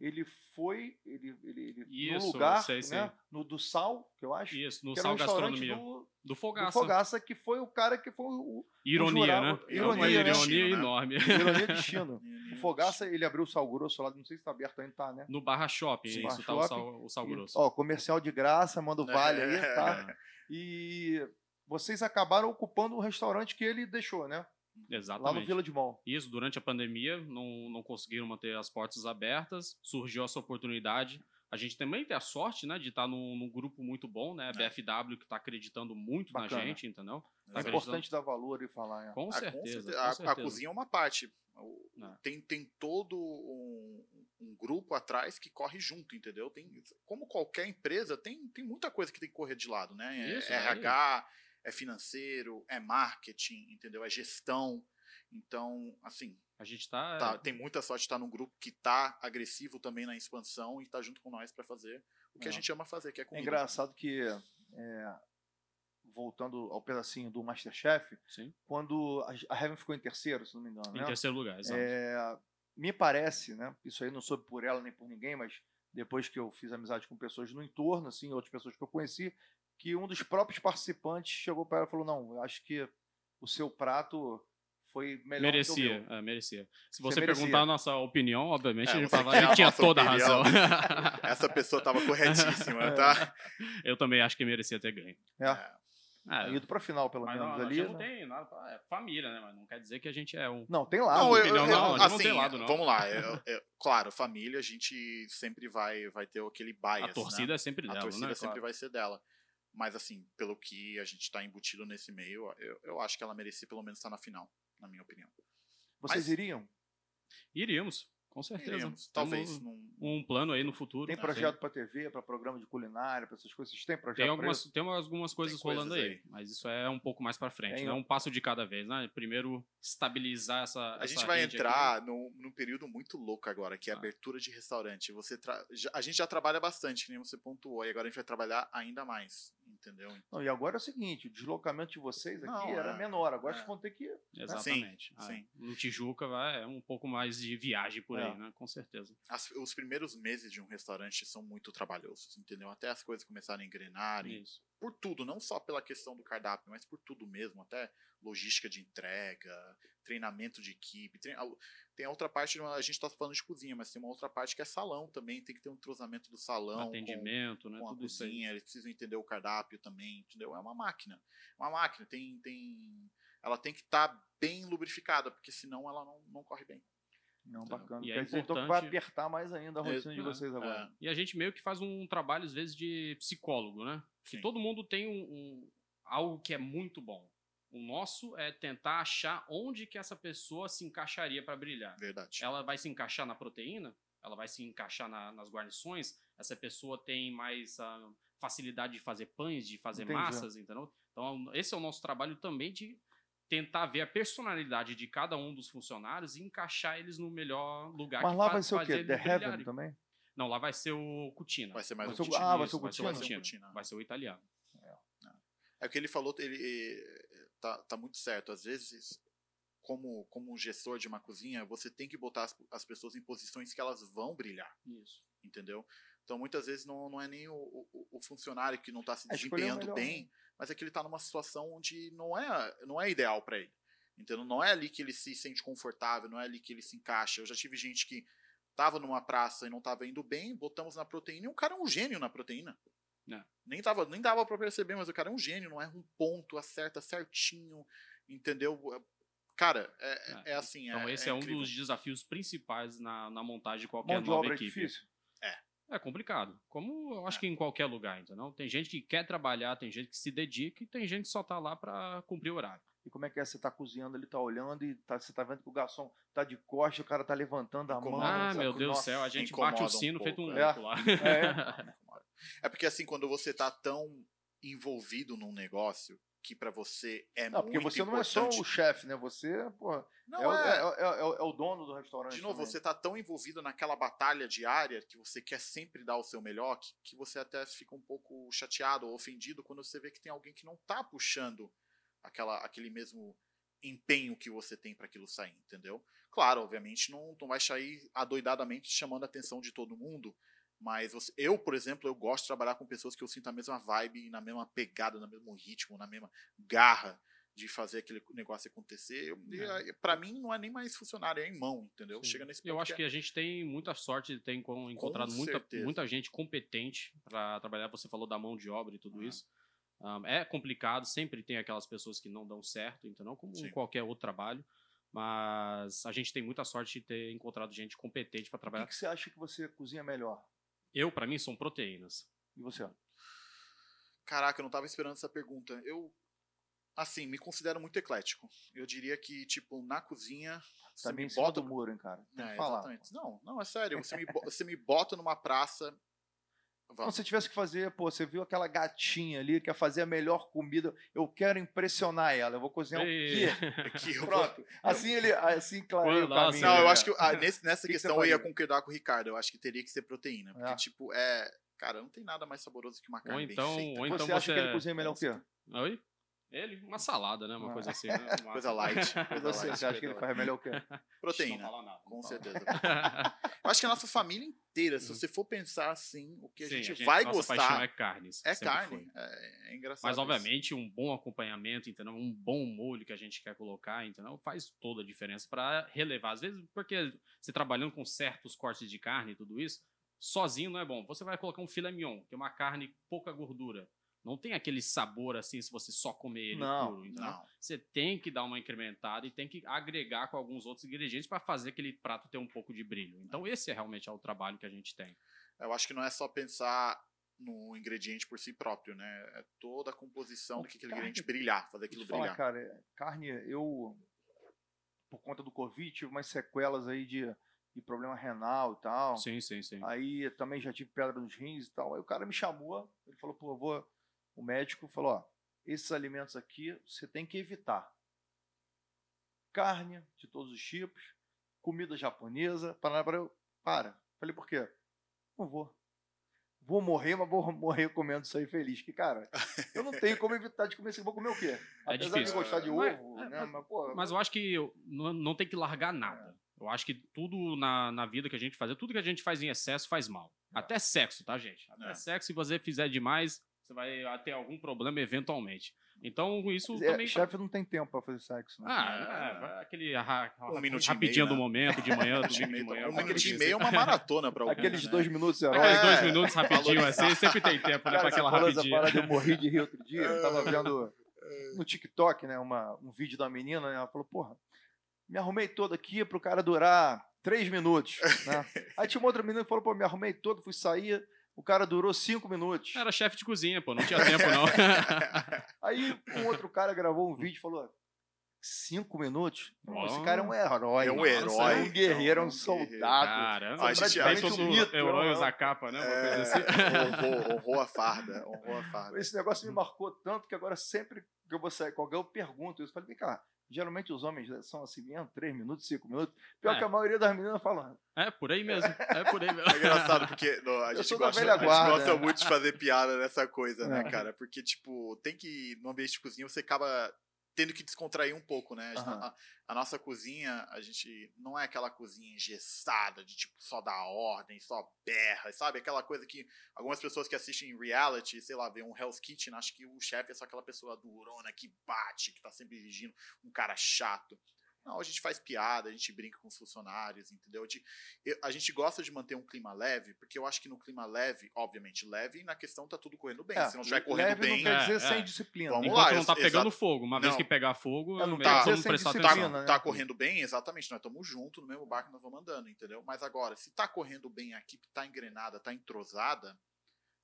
ele foi, ele, ele, ele Isso, no lugar, sei, né? No do Sal, que eu acho, Isso, no que era Sal um restaurante Gastronomia. do, Do do Fogaça. Fogaça, que foi o cara que foi o, Ironia, jurado- né? ironia, Uma né? ironia né? enorme. Ironia de Destino. O Fogaça, ele abriu o Sal Grosso lá, não sei se tá aberto ainda, tá, né? No Barra Shopping, Sim, isso, Barra tá o sal, o sal E, grosso. ó, comercial de graça, manda o vale aí, tá? É, E vocês acabaram ocupando o restaurante que ele deixou, né? Lá no Exatamente. Vila de Mall. Isso, durante a pandemia, não, não conseguiram manter as portas abertas, surgiu essa oportunidade. A gente também tem a sorte, né, de estar num, num grupo muito bom, né, a BFW, que está acreditando muito Bacana. na gente, entendeu? É Tá acreditando. importante dar valor e falar. É. Com, Ah, certeza, com certeza. com A- A, certeza. cozinha é uma parte. É. Tem, tem todo um, um grupo atrás que corre junto, entendeu? Tem, como qualquer empresa, tem, tem muita coisa que tem que correr de lado, né? É Isso, RH, é financeiro, é marketing, entendeu? É gestão. Então, assim, A gente tá... tá- tem muita sorte de estar num grupo que tá agressivo também na expansão e tá junto com nós para fazer o que a É. gente ama fazer, que é É comida. engraçado que, é, voltando ao pedacinho do Masterchef, Sim, quando a a Heaven ficou em terceiro, se não me engano, em né? terceiro lugar, exato. É, me parece, né? Isso aí não soube por ela nem por ninguém, mas depois que eu fiz amizade com pessoas no entorno, assim, outras pessoas que eu conheci, que um dos próprios participantes chegou para ela e falou: Não, eu acho que o seu prato foi melhor Merecia, que o meu. é, merecia. Se Você você, merecia. perguntar a nossa opinião, obviamente, É, a gente, falava, a a tinha toda a razão. Essa pessoa tava corretíssima, É. tá? Eu também acho que merecia ter ganho. É. É, ido pra final, pelo mas menos não, a ali. gente não né? tem nada é família, né? Mas não quer dizer que a gente é um. Não, tem lá. Não, eu, opinião, eu- não, a gente não assim, tem lado, não. vamos lá. eu- claro, família, a gente sempre vai, vai ter aquele bias, A né? torcida é sempre A dela, torcida né? sempre Claro. vai ser dela. Mas, assim, pelo que a gente tá embutido nesse meio, eu, eu acho que ela merecia pelo menos estar na final, na minha opinião. Vocês mas- iriam? Iríamos, com certeza. Iríamos, talvez. Num, Um plano aí no futuro. Tem né? projeto pra TV, pra programa de culinária, pra essas coisas? Têm projeto Tem pra algumas, tem algumas coisas coisas rolando aí, aí. mas isso é um pouco mais pra frente, Tem né? um- Um passo de cada vez, né? Primeiro, estabilizar essa. A essa gente vai aqui. entrar num, num período muito louco agora, que é a Ah. abertura de restaurante. Você tra- a gente já trabalha bastante, que nem você pontuou, e agora a gente vai trabalhar ainda mais, entendeu? Não, e agora é o seguinte, o deslocamento de vocês aqui Não, era é. menor, agora É. vocês vão ter que... Exatamente. Ah, sim. No Tijuca vai, é um pouco mais de viagem por É. aí, né? Com certeza. As- os primeiros meses de um restaurante são muito trabalhosos, entendeu? Até as coisas começarem a engrenarem, Isso. por tudo, não só pela questão do cardápio, mas por tudo mesmo, até logística de entrega, treinamento de equipe. trein- Tem a outra parte, a gente está falando de cozinha, mas tem uma outra parte que é salão também, tem que ter um entrosamento do salão. com- Atendimento, né? com a Tudo isso cozinha, eles precisam entender o cardápio também, entendeu? É uma máquina. Uma máquina, tem. tem ela tem que estar bem lubrificada, porque senão ela não, não corre bem. Não, Então, bacana. e é dizer, então que vai importante- apertar mais ainda a rotina de É, vocês agora. É, E a gente meio que faz um trabalho, às vezes, de psicólogo, né? Que Sim. todo mundo tem um, um- algo que é muito bom. O nosso é tentar achar onde que essa pessoa se encaixaria para brilhar. verdade. Ela vai se encaixar na proteína? Ela vai se encaixar na- nas guarnições? Essa pessoa tem mais ah, facilidade de fazer pães, de fazer Entendi. massas, entendeu? Então, esse é o nosso trabalho também de tentar ver a personalidade de cada um dos funcionários e encaixar eles no melhor lugar Mas que lá vai ser o quê? The Heaven brilharem. também? Não, lá vai ser o Cutina. Vai ser mais Vai ser o- Cutina. ah, vai ser o vai ser o Cutina? Cutina. Cutina. Vai ser o italiano. É o que ele falou, ele tá, tá muito certo. Às vezes, como, como um gestor de uma cozinha, você tem que botar as, as pessoas em posições que elas vão brilhar, Isso. entendeu? Então, muitas vezes, não, não é nem o, o, o funcionário que não está se É desempenhando bem, né? mas é que ele está numa situação onde não é, não é ideal para ele. Entendeu? Não é ali que ele se sente confortável, não é ali que ele se encaixa. Eu já tive gente que tava numa praça e não tava indo bem, botamos na proteína e o cara é um gênio na proteína. É. Nem, tava, nem dava pra perceber, mas o cara é um gênio, não erra um ponto, acerta certinho, entendeu? Cara, é, é, É. assim. Então, é, esse é, um incrível. dos desafios principais na, na montagem de qualquer Mão de nova obra é equipe. difícil. É complicado. Como eu acho É. que em qualquer lugar, entendeu? Tem gente que quer trabalhar, tem gente que se dedica e tem gente que só tá lá pra cumprir o horário. E como é que é? Você tá cozinhando, ele tá olhando e tá, você tá vendo que o garçom tá de costa, o cara tá levantando a mão. Ah, sabe? meu Deus do céu, a gente bate o um sino feito um pouco, é. louco lá. É porque assim, quando você tá tão envolvido num negócio que pra você é Não, porque muito você não é só importante- o chefe, né? Você, porra, Não é, o- é. é- é- é- é o dono do restaurante. De novo, também. você tá tão envolvido naquela batalha diária que você quer sempre dar o seu melhor que, que você até fica um pouco chateado ou ofendido quando você vê que tem alguém que não tá puxando aquela, aquele mesmo empenho que você tem para aquilo sair, entendeu? Claro, obviamente não, não vai sair adoidadamente chamando a atenção de todo mundo, mas você- eu, por exemplo, eu gosto de trabalhar com pessoas que eu sinto a mesma vibe, na mesma pegada, no mesmo ritmo, na mesma garra de fazer aquele negócio acontecer. Eu, É. Para mim não é nem mais funcionário, é em mão, entendeu? Sim. Chega nesse Eu ponto acho é- que a gente tem muita sorte de ter enco- encontrado muita, muita gente competente para trabalhar. Você falou da mão de obra e tudo Ah. isso. Um, é complicado, sempre tem aquelas pessoas que não dão certo, entendeu? Como Sim. em qualquer outro trabalho. Mas a gente tem muita sorte de ter encontrado gente competente para O que, trabalhar. que você acha que você cozinha melhor? Eu, para mim, são proteínas. E você? Caraca, eu não tava esperando essa pergunta. Eu, assim, me considero muito eclético. Eu diria que, tipo, na cozinha. Você Tá me bota. do muro, hein, cara? Tem É, que falar. exatamente. Não, não, é sério. Você me, bo- você me bota numa praça. Se tivesse que fazer, pô, você viu aquela gatinha ali, quer fazer a melhor comida, eu quero impressionar ela, eu vou cozinhar o Ei. quê? Aqui eu vou- Pronto. Assim ele, assim clareia o caminho. Não, eu né? acho que ah, nesse- nessa Que que você questão eu ia concordar com o Ricardo. Eu acho que teria que ser proteína. Porque, É. tipo, é. Cara, não tem nada mais saboroso que uma carne Ou bem então, feita. ou Você então acha você. que ele cozinha melhor o quê? Oi? Ele? Uma salada, né? Uma Ah. coisa assim. Né? Uma- Coisa light. Coisa você, light, você acha que ele faz melhor o quê? Proteína. Não fala nada. Com certeza. Eu acho que a nossa família inteira, se você for pensar assim, o que a Sim, gente vai nossa paixão gostar é carnes. é carne. É, é engraçado. Mas, isso. obviamente, um bom acompanhamento, entendeu? Um bom molho que a gente quer colocar, entendeu? Faz toda a diferença para relevar. Às vezes, porque você trabalhando com certos cortes de carne e tudo isso, sozinho não é bom. Você vai colocar um filé mignon, que é uma carne pouca gordura. Não tem aquele sabor assim se você só comer ele Não, puro. Entendeu? Não. Você tem que dar uma incrementada e tem que agregar com alguns outros ingredientes para fazer aquele prato ter um pouco de brilho. Então, esse é realmente é o trabalho que a gente tem. Eu acho que não é só pensar no ingrediente por si próprio, né? É toda a composição do que aquele Carne- ingrediente brilhar, fazer aquilo falar, brilhar. cara, carne, eu, por conta do Covid, tive umas sequelas aí de, de problema renal e tal. Sim, sim, sim. Aí também já tive pedra nos rins e tal. Aí o cara me chamou, ele falou, pô, eu vou. O médico falou, ó, esses alimentos aqui você tem que evitar. Carne de todos os tipos, comida japonesa, para, para, eu, para. Falei, por quê? Não vou. Vou morrer, mas vou morrer comendo isso aí feliz. Que, cara, eu não tenho como evitar de comer isso. Vou comer o quê? Apesar difícil. de gostar de Mas- ovo, é, né? mas- Mas, pô, Mas eu acho que não, não tem que largar nada. Eu acho que tudo na, na vida que a gente faz, tudo que a gente faz em excesso faz mal. Até sexo, tá, gente? Até É. sexo, se você fizer demais, você vai ter algum problema eventualmente. Então, isso é, também. chefe não tem tempo pra fazer sexo. Né? Ah, é, vai aquele ra- Um ra- minutinho rapidinho meio, do né? momento, de manhã, domingo de manhã. um minuto e meio é uma maratona pra alguns, Aqueles né? dois minutos Aqueles heróicos. dois É, minutos rapidinho, assim, sempre tem tempo, né? Cara, você aquela rapidinha. parada, eu morri de rir outro dia. Eu tava vendo no TikTok, né, uma, um vídeo da menina, né, ela falou, porra, me arrumei todo aqui pro cara durar três minutos, né? Aí tinha uma outra menina que falou, pô, me arrumei todo, fui sair, o cara durou cinco minutos. Era chefe de cozinha, pô, não tinha tempo, não. Aí um outro cara gravou um vídeo e falou, cinco minutos? Esse cara é um herói. É um Nossa, herói. É um guerreiro, é um É um soldado. Caramba, A gente- a todo gente- um mito, herói né? usa capa, né? Uma É, coisa assim. honrou, honrou a farda, honrou a farda. Esse negócio me marcou tanto que agora sempre que eu vou sair com alguém, eu pergunto isso. Eu falei, vem cá, geralmente os homens são assim mesmo, três minutos, cinco minutos. Pior É. que a maioria das meninas fala, É, por aí mesmo. É por aí mesmo. É engraçado porque no, a gente, gosta, a gente gosta muito de fazer piada nessa coisa, né, É. cara? Porque, tipo, tem que, no ambiente de cozinha, você acaba tendo que descontrair um pouco, né? Aham. a- a nossa cozinha, a gente não é aquela cozinha engessada, de tipo, só dar ordem, só berra, sabe? Aquela coisa que algumas pessoas que assistem reality, sei lá, vê um Hell's Kitchen, acham que o chefe é só aquela pessoa durona que bate, que tá sempre dirigindo, um cara chato. Não, a gente faz piada, a gente brinca com os funcionários, entendeu? A gente, eu- a gente gosta de manter um clima leve, porque eu acho que no clima leve, obviamente, leve na questão tá tudo correndo bem. é, Se não estiver correndo leve bem, não quer É, dizer é. sem disciplina. Vamos Enquanto lá, não tá ex- pegando exato. fogo. Uma vez Não. que pegar fogo, É, não é tá sem prestar tá, né? tá correndo bem, exatamente, nós estamos juntos no mesmo barco, nós vamos andando, entendeu? Mas agora, se tá correndo bem, a equipe tá engrenada, tá entrosada,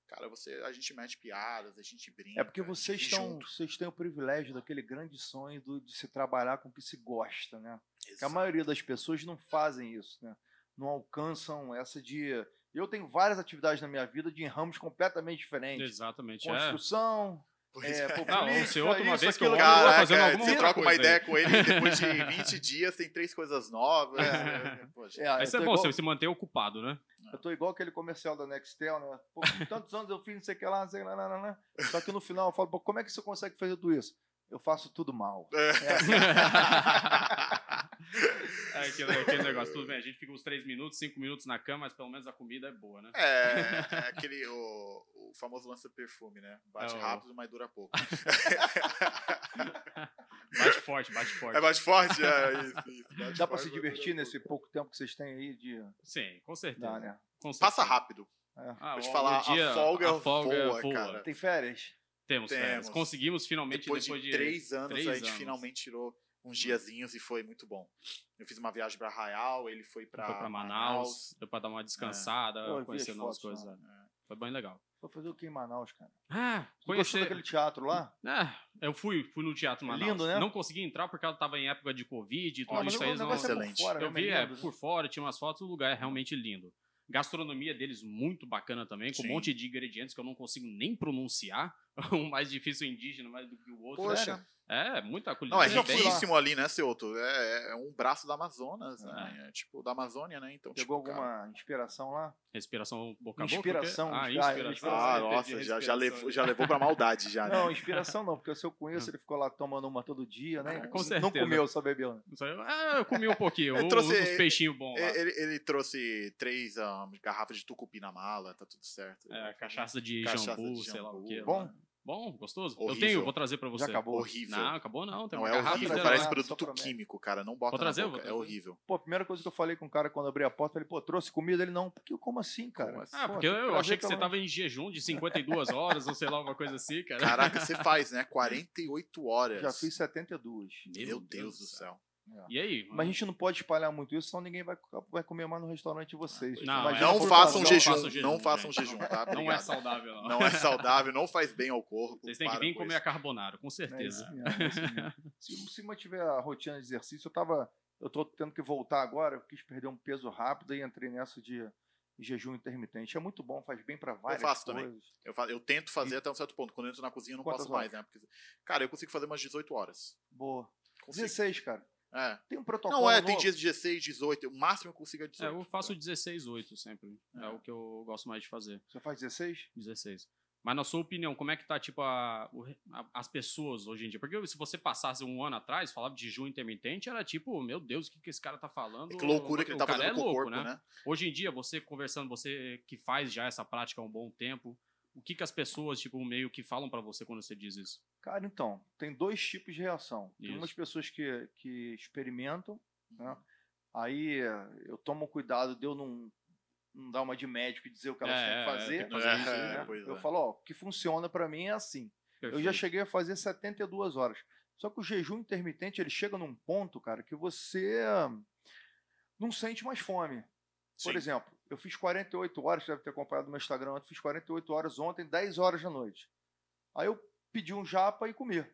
cara, você, a gente mete piadas, a gente brinca. É porque vocês estão, vocês têm o privilégio daquele grande sonho do- de se trabalhar com o que se gosta, né? Que a maioria das pessoas não fazem isso, né? Não alcançam essa de. Eu tenho várias atividades na minha vida de ramos completamente diferentes. Exatamente. É. Construção, Pois é, é. Não, o outro, uma isso, vez que eu Caraca, fazendo alguma você troca uma coisa aí. ideia com ele, depois de 20 dias tem três coisas novas. É. Poxa. É, Isso é bom, igual- você se manter ocupado, né? Eu tô igual aquele comercial da Nextel, né? Pô, tantos anos eu fiz não sei o que lá, não sei lá, lá, lá, lá. Só que no final eu falo, pô, como é que você consegue fazer tudo isso? Eu faço tudo mal. É. É aquele, aquele negócio, tudo bem, a gente fica uns 3 minutos, 5 minutos na cama, mas pelo menos a comida é boa, né? É, é aquele, o, o famoso lança-perfume, né? Bate É o- rápido, mas dura pouco. Bate forte, bate forte. É mais forte? É, isso, isso. bate Dá pra forte, se divertir nesse pouco tempo que vocês têm aí de. Sim, com certeza. Dá, né? Com pouco. Passa certeza. rápido. Ah, Vou te falar, dia- a folga, a folga voa, voa. cara. Tem férias? Temos, Temos. férias. Conseguimos finalmente, Depois, depois, de três anos, três a gente anos. finalmente tirou uns diazinhos e foi muito bom. Eu fiz uma viagem pra Arraial, ele foi pra, Foi pra Manaus, deu pra dar uma descansada, Pô, eu vi conhecer as novas fotos coisas. lá. é. Foi bem legal. Vou fazer o que em Manaus, cara? Ah, conhecer. daquele teatro lá? Ah, eu fui, fui no Teatro Manaus. Lindo, né? Não consegui entrar porque ela tava em época de Covid e tudo isso o aí. não- é Excelente. fora, Eu né? vi Mas é, né? por fora, tinha umas fotos, o lugar é realmente lindo. Gastronomia deles muito bacana também, com Sim. um monte de ingredientes que eu não consigo nem pronunciar. Um mais difícil indígena mais do que o outro. Poxa. É, muita Não, culinária. é fui lá. riquíssimo ali, né, Ceuto? É, é um braço da Amazonas, né? É, tipo, da Amazônia, né? Então, Pegou tipo, alguma cara- inspiração lá? Respiração boca a boca. Inspiração, quê? Ah, inspira- inspiração. Ah, nossa, já, já, levou, já levou pra maldade já, né? Não, inspiração não, porque o seu conheço ele ficou lá tomando uma todo dia, né? Ah, com Não certeza. comeu, só bebeu. né? Ah, eu comi um pouquinho. Eu um- trouxe- uns peixinhos bons lá. Ele, ele trouxe três ah, garrafas de tucupi na mala, tá tudo certo. É, cachaça de Cachaça jambu, de sei lá o jambu. que. Bom? Bom, gostoso. Eu Horrível. tenho, vou trazer pra você. Já acabou. Horrível. Não, acabou não. Tem Não, é horrível, parece produto químico, cara. Não bota Vou trazer, na vou boca. É trazer. horrível. Pô, a primeira coisa que eu falei com o cara quando abri a porta, eu falei, pô, trouxe comida? Ele não. Porque como assim, cara? Como assim? Ah, Pô, porque eu, eu achei que você tava em jejum de 52 horas, ou sei lá, uma coisa assim, cara. Caraca, você faz, né? 48 horas. Já fiz 72. Meu Deus do céu. E aí? Mas a gente não pode espalhar muito isso, senão ninguém vai, vai comer mais no restaurante de vocês. Não, Imagina é. Não façam não jejum, façam jejum, não façam jejum, tá? Não é Obrigado. saudável, não. Não é saudável, não faz bem ao corpo. Vocês têm que vir com comer a carbonara, com É certeza. é isso se, se mantiver a rotina de exercício, eu tava. Eu tô tendo que voltar agora, eu quis perder um peso rápido e entrei nessa de jejum intermitente. É muito bom, faz bem para várias faço também. coisas. Eu, fa- eu tento fazer até um certo ponto. Quando eu entro na cozinha, eu não Quantas posso mais, né? Porque, cara, eu consigo fazer umas 18 horas. Boa. Consigo. 16, cara. É. Tem um protocolo. Não é, tem novo. dias de 16, 18. O máximo eu consigo é É, 18. eu faço 16-8 sempre. É. É. o que eu gosto mais de fazer. Você faz 16? 16. Mas na sua opinião, como é que tá, tipo, a, o a- as pessoas hoje em dia? Porque se você passasse um ano atrás, falava de jejum intermitente, era tipo, meu Deus, o que, que esse cara tá falando? Que loucura que ele O tá cara fazendo é com o louco, corpo, né? Hoje em dia, você conversando, você que faz já essa prática há um bom tempo, o que que as pessoas, tipo, meio que falam pra você quando você diz isso? Cara, então, tem dois tipos de reação. Tem Isso. umas pessoas que, que experimentam, né? Aí eh, eu tomo cuidado de eu não, não dar uma de médico e dizer o que elas É, têm que é, fazer. tem que fazer É, isso, né? é, pois Eu é. falo, ó, o que funciona pra mim é assim. Eu já Perfeito. cheguei a fazer 72 horas. Só que o jejum intermitente, ele chega num ponto, cara, que você ah, não sente mais fome. Por Sim. exemplo, eu fiz 48 horas, você deve ter acompanhado no meu Instagram, eu fiz 48 horas ontem, 10 horas da noite. Aí eu pedi um japa e comi.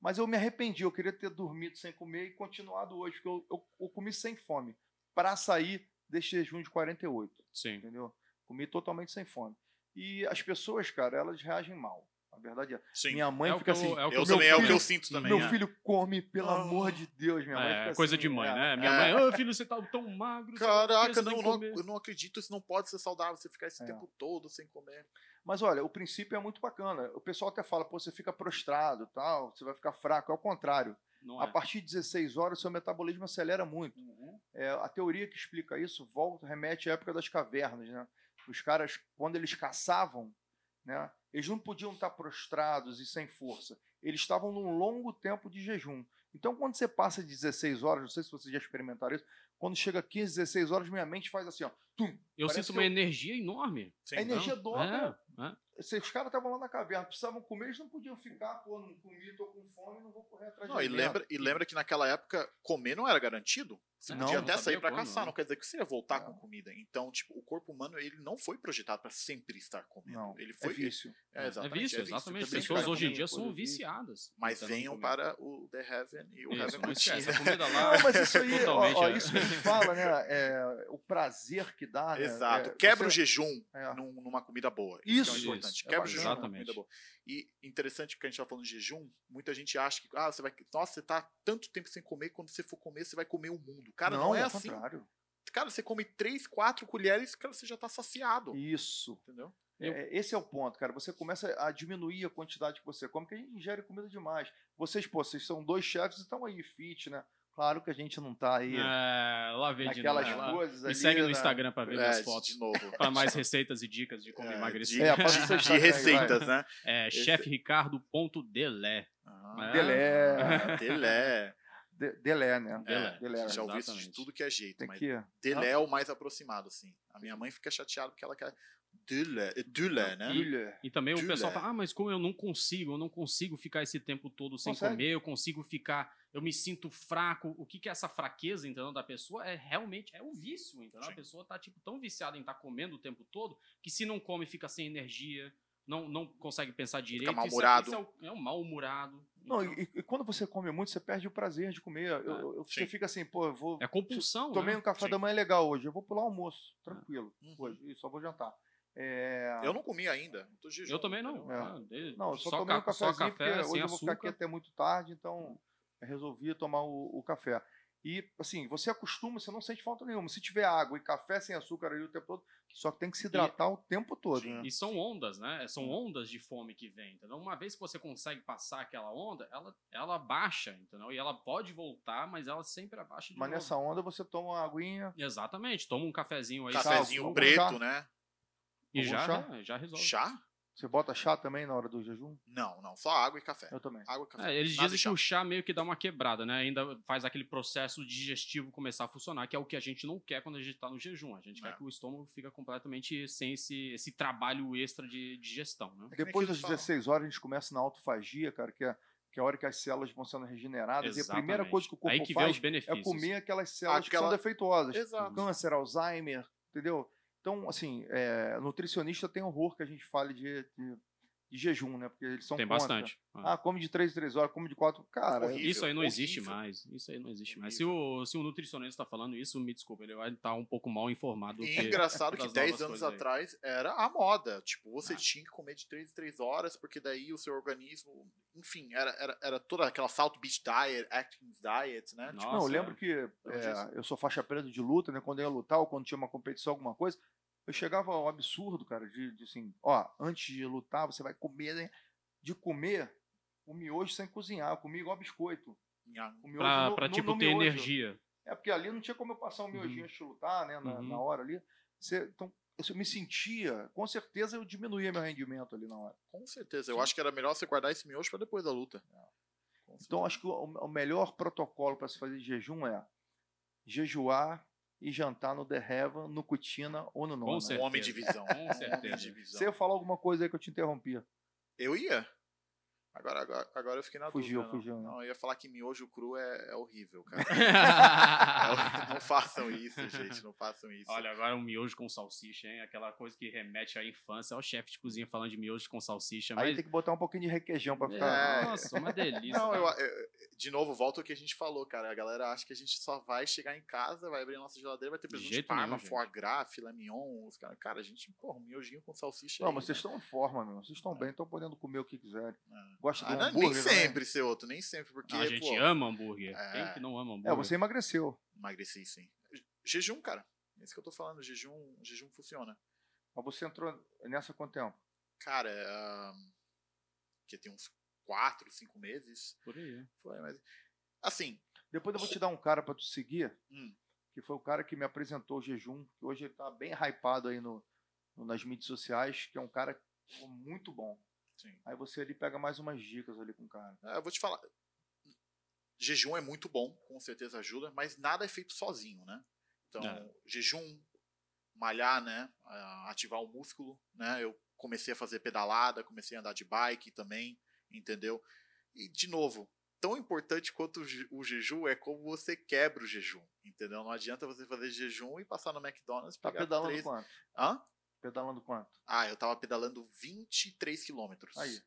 Mas eu me arrependi, eu queria ter dormido sem comer e continuado hoje, porque eu, eu, eu comi sem fome, para sair desse jejum de 48 Sim. entendeu? Comi totalmente sem fome. E as pessoas, cara, elas reagem mal. A verdade é. Sim. Minha mãe É fica eu- assim. é o que Eu meu também é o que filho- eu sinto também. Meu é. filho come, pelo Ah. amor de Deus, minha mãe. É, fica coisa assim, de mãe, é. né? Minha É. mãe, ô filho, você tá tão magro. Caraca, não, não, comer." eu não acredito, isso não pode ser saudável, você ficar esse É. tempo todo sem comer. Mas olha, o princípio é muito bacana. O pessoal até fala, pô, você fica prostrado tal, você vai ficar fraco. É o contrário. Não A é. partir de 16 horas, seu metabolismo acelera muito. É, a teoria que explica isso volta, remete à época das cavernas, né? Os caras, quando eles caçavam, né? Eles não podiam estar prostrados e sem força. Eles estavam num longo tempo de jejum. Então, quando você passa de 16 horas, não sei se vocês já experimentaram isso, quando chega 15, 16 horas, minha mente faz assim, ó. Tum, Eu Parece sinto uma eu- energia enorme. Sim, a energia Não? dobra. É, é. Os caras estavam lá na caverna, precisavam comer, eles não podiam ficar, pô, não comi, tô com fome, não vou correr atrás Não, de e lembra, e lembra que naquela época comer não era garantido. Você Não, podia não até sair pra quando, caçar, não quer dizer que você ia voltar com comida. Então, tipo, o corpo humano ele não foi projetado pra sempre estar comendo. Não, ele é foi vício. É, É exatamente, vício, é vício. exatamente. Também, Pessoas hoje em dia são viciadas. Mas venham para o The Heaven e o Isso, Heaven a comida lá. Não, mas isso aí, ó, Totalmente, ó, é. isso que a gente fala, né? É, o prazer que dá, né? Exato. É, Quebra o você- jejum é. num- numa comida boa. Isso, é o importante. isso. É Quebra o jejum bacana. numa comida Exatamente. boa. E interessante que a gente tá falando de jejum, muita gente acha que, ah, você vai. Nossa, você tá tanto tempo sem comer, quando você for comer, você vai comer o mundo. Cara, não, é ao assim. contrário. Cara, você come três, quatro colheres, cara, você já tá saciado. Isso. Entendeu? Eu- É, esse é o ponto, cara. Você começa a diminuir a quantidade que você come, porque a gente ingere comida demais. Vocês, pô, vocês são dois chefes e estão aí fit, né? Claro que a gente não tá aí É, lá vem de naquelas novo. coisas Me segue no? Instagram pra ver É, minhas fotos. de novo. Pra mais receitas e dicas de como É, emagrecer. de, É, passa o seu de receitas, né? É, Esse- chefricardo.delé. Ah, Delé. Delé. De- Delé, né? Delé. Delé. Já ouvi isso de tudo que é jeito, Tem mas que. Delé é o mais aproximado, assim. A minha mãe fica chateada porque ela quer. Delé, é Delé, né? Delé. E também o Delé. pessoal fala, ah, mas como eu não consigo, eu não consigo ficar esse tempo todo sem Consegue. comer, eu consigo ficar, eu me sinto fraco. O que que é essa fraqueza, entendeu, da pessoa? É realmente, é o vício, entendeu? Sim. A pessoa tá, tipo, tão viciada em estar comendo o tempo todo, que se não come, fica sem energia, não, não consegue pensar direito. Isso é- mal-humorado. Isso é, o- é um mal-humorado. Não, e, e quando você come muito, você perde o prazer de comer. Eu- eu- eu- você fica assim, pô, eu vou. é compulsão, Tomei né? um café Sim. da manhã legal hoje, eu vou pular o almoço, tranquilo. Uhum. Hoje, e só vou jantar. É, Eu não comi ainda. Eu também não. É. Ah, de- Não, eu só, só, tomei um cafezinho café porque sem hoje eu vou ficar aqui até muito tarde, então eu resolvi tomar o, o café. E, assim, você acostuma, você não sente falta nenhuma. Se tiver água e café sem açúcar ali o tempo todo, só que tem que se hidratar o tempo todo. Sim. né? E são ondas, né? São ondas de fome que vem, entendeu? Uma vez que você consegue passar aquela onda, ela, ela baixa, entendeu? E ela pode voltar, mas ela sempre abaixa de Mas novo. nessa onda você toma uma aguinha. Exatamente, toma um cafezinho aí. Cafezinho preto, chá. né? E já, já resolve. Chá? Você bota chá também na hora do jejum? Não, não, só água e café. Eu também. Água e café. É, eles Nada dizem que o chá meio que dá uma quebrada, né? Ainda faz aquele processo digestivo começar a funcionar, que é o que a gente não quer quando a gente tá no jejum. A gente É. quer que o estômago fica completamente sem esse, esse trabalho extra de digestão, né? É que Depois que das eles falam. 16 horas a gente começa na autofagia, cara, que é, que é a hora que as células vão sendo regeneradas. E a primeira Exatamente. coisa que o corpo Aí que faz os benefícios. é comer aquelas células que Aquela- são defeituosas. Exato. Câncer, Alzheimer, entendeu? Então, assim, é, nutricionista tem horror que a gente fale de, de, de jejum, né? Porque eles são Tem contra. bastante. Ah, come de 3 em 3 horas, come de 4. Cara, Horrível. Isso aí não existe horrível. mais. Isso aí não existe mais. Se o, se o nutricionista está falando isso, me desculpa, ele vai estar um pouco mal informado. do E que- engraçado que das 10 novas anos aí. atrás era a moda. Tipo, você Ah. tinha que comer de 3 em 3 horas, porque daí o seu organismo. Enfim, era, era, era toda aquela Salt Beach Diet, Atkins Diet, né? Nossa, Não, eu lembro é. que é, eu sou faixa preta de luta, né? Quando eu ia lutar ou quando tinha uma competição, alguma coisa, eu chegava ao absurdo, cara, de, de assim, ó, antes de lutar, você vai comer, né? De comer o miojo sem cozinhar. Eu comia igual biscoito. O miojo Pra, no- pra no- tipo, no ter miojo. energia. É porque ali não tinha como eu passar um miojinho Uhum. antes de lutar, né? Na, Uhum. na hora ali. Você, então, eu me sentia, com certeza eu diminuía meu rendimento ali na hora. Com certeza. Eu Sim. acho que era melhor você guardar esse miojo pra depois da luta. Com Então, acho que o, o melhor protocolo para se fazer de jejum é jejuar e jantar no The Heaven, no Cutina ou no Com Nona. certeza. Um homem de visão. Com Um homem certeza. de visão. Você ia falar alguma coisa aí que eu te interrompi. Eu ia. Agora, agora, agora eu fiquei na Fugiu, dúvida. não. fugiu, né? Não, eu ia falar que miojo cru é, é horrível, cara. É- não façam isso, gente. Não façam isso. Olha, agora um miojo com salsicha, hein? Aquela coisa que remete à infância. Olha o chefe de cozinha falando de miojo com salsicha. Aí Mas... tem que botar um pouquinho de requeijão para É. ficar. Nossa, uma delícia. Não, eu, eu- de novo, volta ao que a gente falou, cara. A galera acha que a gente só vai chegar em casa, vai abrir a nossa geladeira, vai ter De presunto de jeito parma, foie gras, filé mignon. Os cara, cara, a gente, porra, um miojinho com salsicha. Não, aí, mas vocês né? estão em forma, meu. Vocês estão bem, estão podendo comer o que quiserem. É. Gosta de Ah, um não, hambúrguer nem sempre, seu outro, nem sempre, porque, a gente pô, ama hambúrguer. É. Quem que não ama hambúrguer? É, você emagreceu. emagreci sim. Jejum, cara. É isso que eu tô falando, jejum, jejum funciona. Mas você entrou nessa quanto tempo? Cara, é, que tem uns 4, 5 meses. Por aí. Foi, mas. Assim, Depois eu vou te dar um cara para tu seguir, Hum. que foi o cara que me apresentou o jejum, que hoje ele tá bem hypado aí no, no- nas mídias sociais, que é um cara muito bom. Sim. Aí você ali pega mais umas dicas ali com o cara. É, eu vou te falar. Jejum é muito bom, com certeza ajuda, mas nada é feito sozinho, né? Então, É. jejum, malhar, né? ah, Ativar o músculo, né? Eu comecei a fazer pedalada, comecei a andar de bike também, entendeu? E, de novo, tão importante quanto o je- o jejum é como você quebra o jejum, entendeu? Não adianta você fazer jejum e passar no McDonald's Tá pegar pedalando três... quanto? Hã? Pedalando quanto? Ah, eu tava pedalando 23 quilômetros. Aí.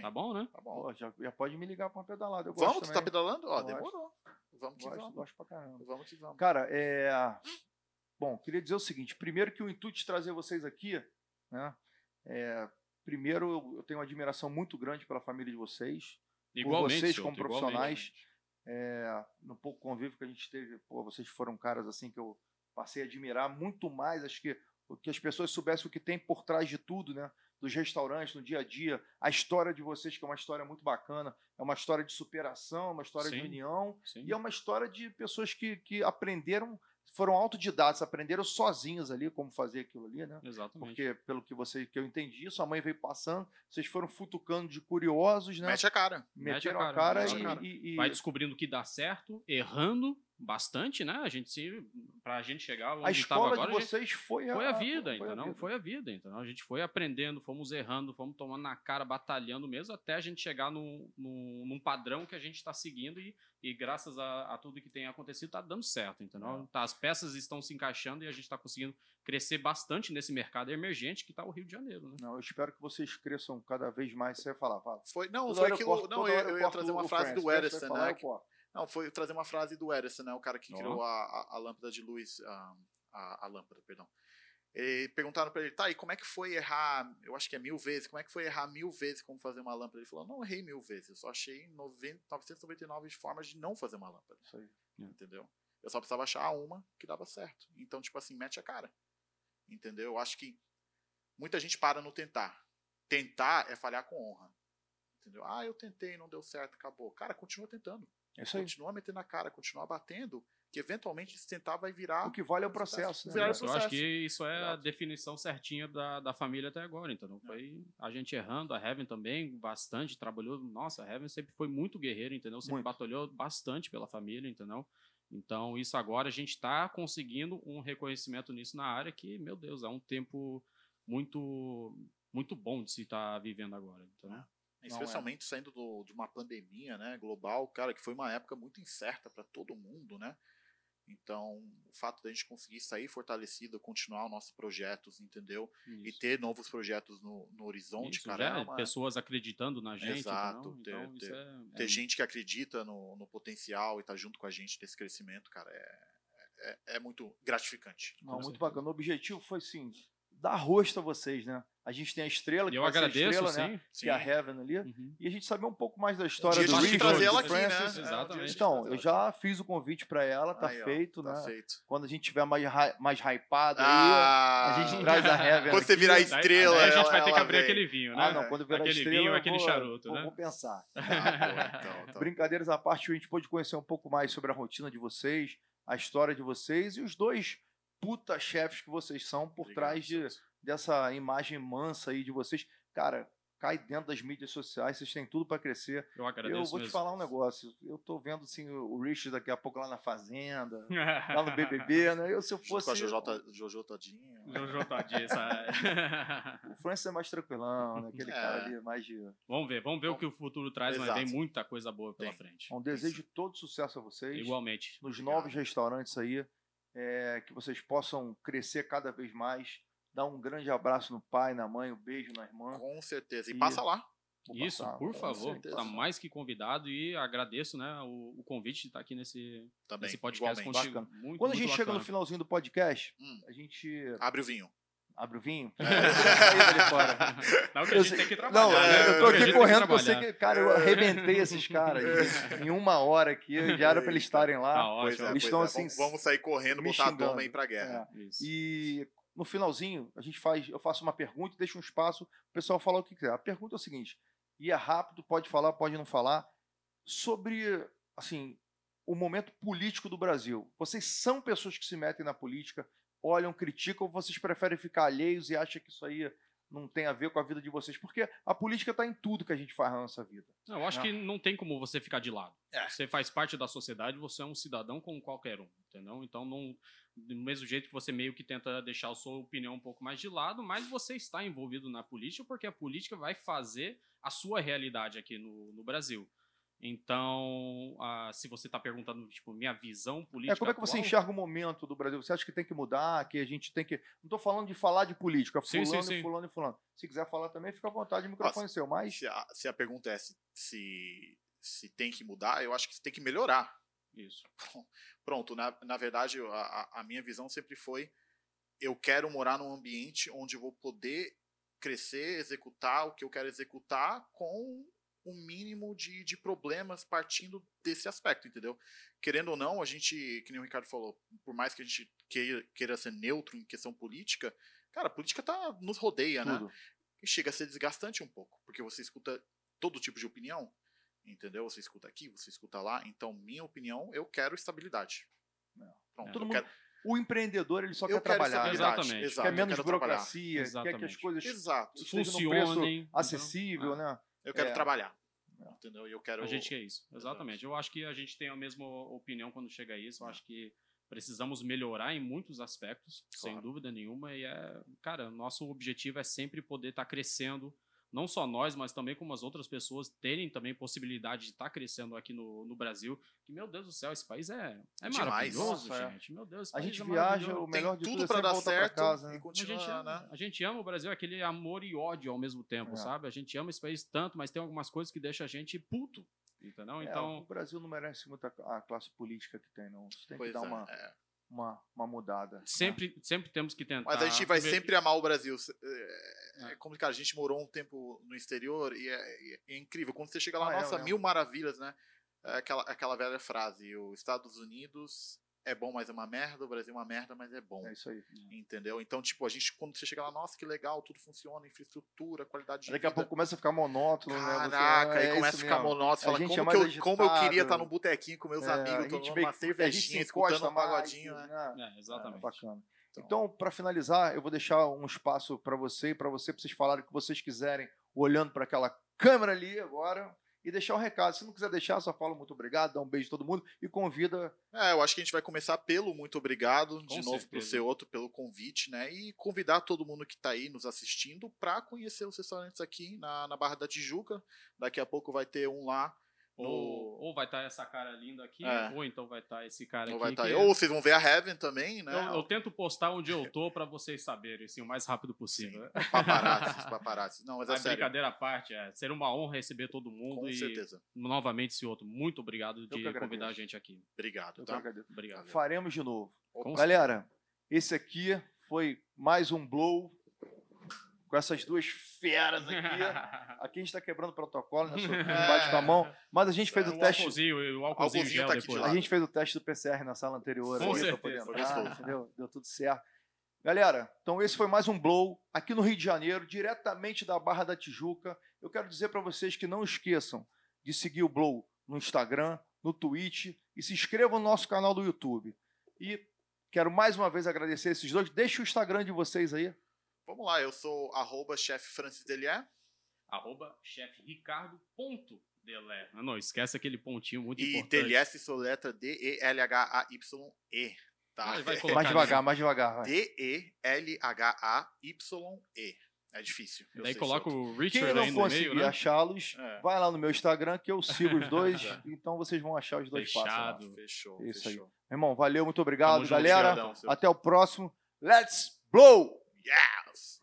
Tá bom, né? Tá bom. Pô, já, já pode me ligar pra uma pedalada. Eu Vamos, gosto tu tá pedalando? Ó, Gosto. demorou. Vamos que Gosto, vamos. gosto pra caramba. Vamos que vamos. Cara, é. Bom, queria dizer o seguinte: primeiro que o intuito de trazer vocês aqui, né? É, primeiro, eu- tenho uma admiração muito grande pela família de vocês. Igualmente, vocês senhor, como profissionais. É, no pouco convívio que a gente teve, pô, vocês foram caras assim que eu passei a admirar muito mais. Acho que que as pessoas soubessem o que tem por trás de tudo, né? Dos restaurantes, no dia a dia, a história de vocês, que é uma história muito bacana, é uma história de superação, uma história de Sim. união, Sim. e é uma história de pessoas que, que aprenderam, foram autodidatas, aprenderam sozinhas ali como fazer aquilo ali, né? Exatamente. Porque, pelo que você que eu entendi, sua mãe veio passando, vocês foram futucando de curiosos, né? Mete a cara. Mete a Meteram a cara, cara, mete a e, cara. e- e- Vai descobrindo o que dá certo, errando bastante, né? A gente se. Pra gente chegar onde a estava escola agora, de a gente- vocês foi a, Foi a vida, foi a entendeu? vida. Foi a vida, entendeu? A gente foi aprendendo, fomos errando, fomos tomando na cara, batalhando mesmo, até a gente chegar no, no, num padrão que a gente está seguindo e, e graças a, a tudo que tem acontecido, tá dando certo, entendeu? Tá, as peças estão se encaixando e a gente está conseguindo crescer bastante nesse mercado emergente que tá o Rio de Janeiro, né? Não, eu espero que vocês cresçam cada vez mais. Você vai falar, fala. Foi, não, Toda foi aquilo. corto- não, eu, eu ia trazer uma frase do Deixa Edison, eu falar, né? Não, foi trazer uma frase do Edison, né? O cara que criou a, a, a lâmpada de luz, a, a, a lâmpada, perdão. E perguntaram pra ele, tá, e como é que foi errar, eu acho que é mil vezes, como é que foi errar mil vezes como fazer uma lâmpada? Ele falou, não errei mil vezes, eu só achei 90, 999 formas de não fazer uma lâmpada, Isso aí. entendeu? Eu só precisava achar uma que dava certo. Então, tipo assim, mete a cara, entendeu? Eu acho que muita gente para no tentar. Tentar é falhar com honra, entendeu? Ah, eu tentei, não deu certo, acabou. Cara, continua tentando. É isso aí. Continua metendo a cara, continua batendo, que eventualmente se tentar vai virar. O que vale é o processo. Né? Virar o Eu acho processo. que isso é a definição certinha da, da família até agora, entendeu? Foi a gente errando, a Heaven também bastante, trabalhou. Nossa, a Heaven sempre foi muito guerreiro, entendeu? Sempre Muito. batalhou bastante pela família, entendeu? Então, isso agora a gente está conseguindo um reconhecimento nisso na área que, meu Deus, é um tempo muito muito bom de se estar vivendo agora, entendeu? é. Especialmente saindo do- de uma pandemia né, global, cara, que foi uma época muito incerta para todo mundo, né? Então, o fato da gente conseguir sair fortalecido, continuar os nossos projetos, entendeu? E Isso. ter novos projetos no, no horizonte, Isso, cara. já é uma- pessoas acreditando na gente, Exato, ter- então ter- é, ter é gente que acredita no, no potencial e tá junto com a gente nesse crescimento, cara, é, é, é muito gratificante. Não, muito bacana. O objetivo foi, assim, dar rosto a vocês, né? A gente tem a estrela, que Eu vai ser a agradeço, estrela, né? sim. Que é a Heaven ali. Uhum. E a gente saber um pouco mais da história dia do de Richard, trazer ela aqui, né? Francis. É, Exatamente. Então, eu já fiz o convite pra ela, tá Aí, ó, feito, Tá né? feito. Quando a gente tiver mais, mais hypado aí, Ah, a gente traz a Heaven Quando você aqui. virar Daí- estrela, daí a gente ela- vai ter que abrir vem. aquele vinho, né? Ah, não, quando virar Aquele estrela, vinho, eu aquele vou, charuto, vou, né? vou pensar. Ah, então, então. Brincadeiras à parte, a gente pôde conhecer um pouco mais sobre a rotina de vocês, a história de vocês e os dois puta chefes que vocês são por Obrigado, trás de. Dessa imagem mansa aí de vocês. Cara, cai dentro das mídias sociais, vocês têm tudo para crescer. Eu agradeço eu vou te mesmo. falar um negócio. Eu tô vendo assim o Rich daqui a pouco lá na fazenda, lá no BBB, né? Eu se eu fosse com a Jojo, Jojo Todinho. Jojo Todinho, essa- o Francis é mais tranquilão, né? Aquele É. cara ali mais de Vamos ver, vamos ver o que o futuro traz, mas Exato. tem muita coisa boa pela Tem. frente. um desejo de todo sucesso a vocês. Igualmente. nos Obrigado. novos restaurantes aí, é, que vocês possam crescer cada vez mais. Dar um grande abraço no pai, na mãe, um beijo na irmã. Com certeza. E E- passa lá. Vou Isso, passar, por favor. certeza. Tá mais que convidado e agradeço, né, o, o convite de estar aqui nesse, Também. nesse podcast igualmente. contigo. Bacana. Muito, Quando a muito gente chega no bacana. finalzinho do podcast, Hum. a gente Abre o vinho. abre o vinho. É. Não, que a Eu gente sei- tem que Não, trabalhar. né? eu tô a aqui correndo porque eu sei que, cara, eu arrebentei esses caras em uma hora aqui, já era pra eles estarem Tá lá. Ótimo. é, Eles pois estão é. assim, Vamos- sair correndo, botar a doma aí pra guerra. É. Isso. E no finalzinho, a gente faz, eu faço uma pergunta e deixo um espaço o pessoal falar o que quiser. A pergunta é o seguinte: e é rápido, pode falar, pode não falar, sobre assim, o momento político do Brasil. Vocês são pessoas que se metem na política, olham, criticam, ou vocês preferem ficar alheios e acham que isso aí não tem a ver com a vida de vocês? Porque a política está em tudo que a gente faz na nossa vida. Não, eu acho Não. que não tem como você ficar de lado. É. Você faz parte da sociedade, você é um cidadão como qualquer um, entendeu? Então, não, do mesmo jeito que você meio que tenta deixar a sua opinião um pouco mais de lado, mas você está envolvido na política porque a política vai fazer a sua realidade aqui no, no Brasil. Então, ah, se você está perguntando, tipo, minha visão política. É, como é que você atual, enxerga o momento do Brasil? Você acha que tem que mudar, que a gente tem que. Não estou falando de falar de política, Sim, fulano sim, sim. e fulano e fulano. Se quiser falar também, fica à vontade, o microfone é seu. Mas Se a, se a pergunta é se, se, se tem que mudar, eu acho que tem que melhorar. Isso. Pronto, na, na verdade, a, a- minha visão sempre foi: eu quero morar num ambiente onde eu vou poder crescer, executar o que eu quero executar com o mínimo de, de problemas partindo desse aspecto, entendeu? Querendo ou não, a gente, que nem o Ricardo falou, por mais que a gente queira, queira ser neutro em questão política, cara, a política tá, nos rodeia, né? tudo. E chega a ser desgastante um pouco, porque você escuta todo tipo de opinião, entendeu? Você escuta aqui, você escuta lá. Então, minha opinião, eu quero estabilidade. Não. Pronto, É. Todo mundo quero, O empreendedor ele só eu quer quero trabalhar. né? estabilidade. Exatamente. Exato, Quer eu menos burocracia, quer que as Exatamente. coisas Exato. Funcionem. acessível, então, né? Eu quero É. trabalhar. É. Entendeu? E eu quero. A gente quer isso, exatamente. Eu acho que a gente tem a mesma opinião quando chega a isso. Eu acho que precisamos melhorar em muitos aspectos, sem Claro. dúvida nenhuma. E é, cara, nosso objetivo é sempre poder estar crescendo, não só nós, mas também como as outras pessoas terem também possibilidade de estar crescendo aqui no, no Brasil. Que, meu Deus do céu, esse país é, é Demais. maravilhoso, Nossa, é. gente. Meu Deus, esse A país gente é viaja, maravilhoso. o Tem melhor de tudo tudo é pra sempre dar certo casa, né? e A gente, continuar, ama, né? a gente ama o Brasil, aquele amor e ódio ao mesmo tempo, É. sabe? A gente ama esse país tanto, mas tem algumas coisas que deixam a gente puto, entendeu? É, Então, o Brasil não merece muito a, a classe política que tem, não. Isso tem Pois que dar é, uma, é. uma, uma mudada. né? sempre, sempre temos que tentar. Mas a gente vai ver- sempre amar o Brasil. É, é complicado. A gente morou um tempo no exterior e é, é incrível. Quando você chega lá, Ah, é, nossa, é. mil maravilhas, né? É aquela, aquela velha frase: os Estados Unidos é bom, mas é uma merda, o Brasil é uma merda, mas é bom. É isso aí. Entendeu? Então, tipo, a gente, quando você chega lá, nossa, que legal, tudo funciona, infraestrutura, qualidade de Daqui a vida. pouco começa a ficar monótono, né? Você- Caraca, aí é começa a ficar mesmo. monótono. Você A fala, gente é como, que eu, como eu queria estar no botequinho com meus É, a amigos, tomando uma a cervejinha, escutando um pagodinho, né? né? É, exatamente. É, bacana. Então- Então, para finalizar, eu vou deixar um espaço para você e para você, para vocês falarem o que vocês quiserem, olhando para aquela câmera ali agora, e deixar um recado. Se não quiser deixar, só fala muito obrigado, dá um beijo em todo mundo e convida. É, eu acho que a gente vai começar pelo muito obrigado, de Com novo certeza. seu outro, pelo convite, né? E convidar todo mundo que tá aí nos assistindo para conhecer os restaurantes aqui na, na Barra da Tijuca. Daqui a pouco vai ter um lá. Ou, ou vai estar essa cara linda aqui, É. ou então vai estar esse cara Ou, aqui. vai tá. Ou vocês vão ver a Heaven também, né? eu, eu tento postar onde eu tô pra vocês saberem, assim, o mais rápido possível. Paparazzi, paparazzi. Não, mas é brincadeira à parte, é ser uma honra receber todo mundo Com e certeza. novamente esse outro. Muito obrigado de convidar a gente aqui. Obrigado, Eu tá? Obrigado. Faremos de novo. Com Galera, esse aqui foi mais um blow com essas duas feras aqui. Aqui a gente está quebrando protocolo, né? Bate com a mão. Mas a gente fez o o teste. álcoolzinho, o álcoolzinho tá aqui. A gente fez o teste do PCR na sala anterior. Com aí, certeza. entrar, entendeu? Deu tudo certo. Galera, então esse foi mais um Blow aqui no Rio de Janeiro, diretamente da Barra da Tijuca. Eu quero dizer para vocês que não esqueçam de seguir o Blow no Instagram, no Twitch e se inscrevam no nosso canal do YouTube. E quero mais uma vez agradecer esses dois. Deixa o Instagram de vocês aí. Vamos lá, eu sou arroba chefe Francis Delier. Arroba chefe Ricardo ponto Delé. Não, não, esquece aquele pontinho muito E importante. Delier se sua letra D-E-L-H-A-Y-E. Tá? Ah, Mais devagar, mais devagar. D-E-L-H-A-Y-E. É difícil. eu Daí coloca o Richard Quem não aí no conseguir meio, né? achá-los, É. vai lá no meu Instagram que eu sigo os dois. É. então vocês vão achar os dois passos. Fechado. Fechou, Isso aí. fechou. Meu irmão, valeu, muito obrigado, Tamo junto, galera. Seu- Até o próximo. Let's blow! Yes!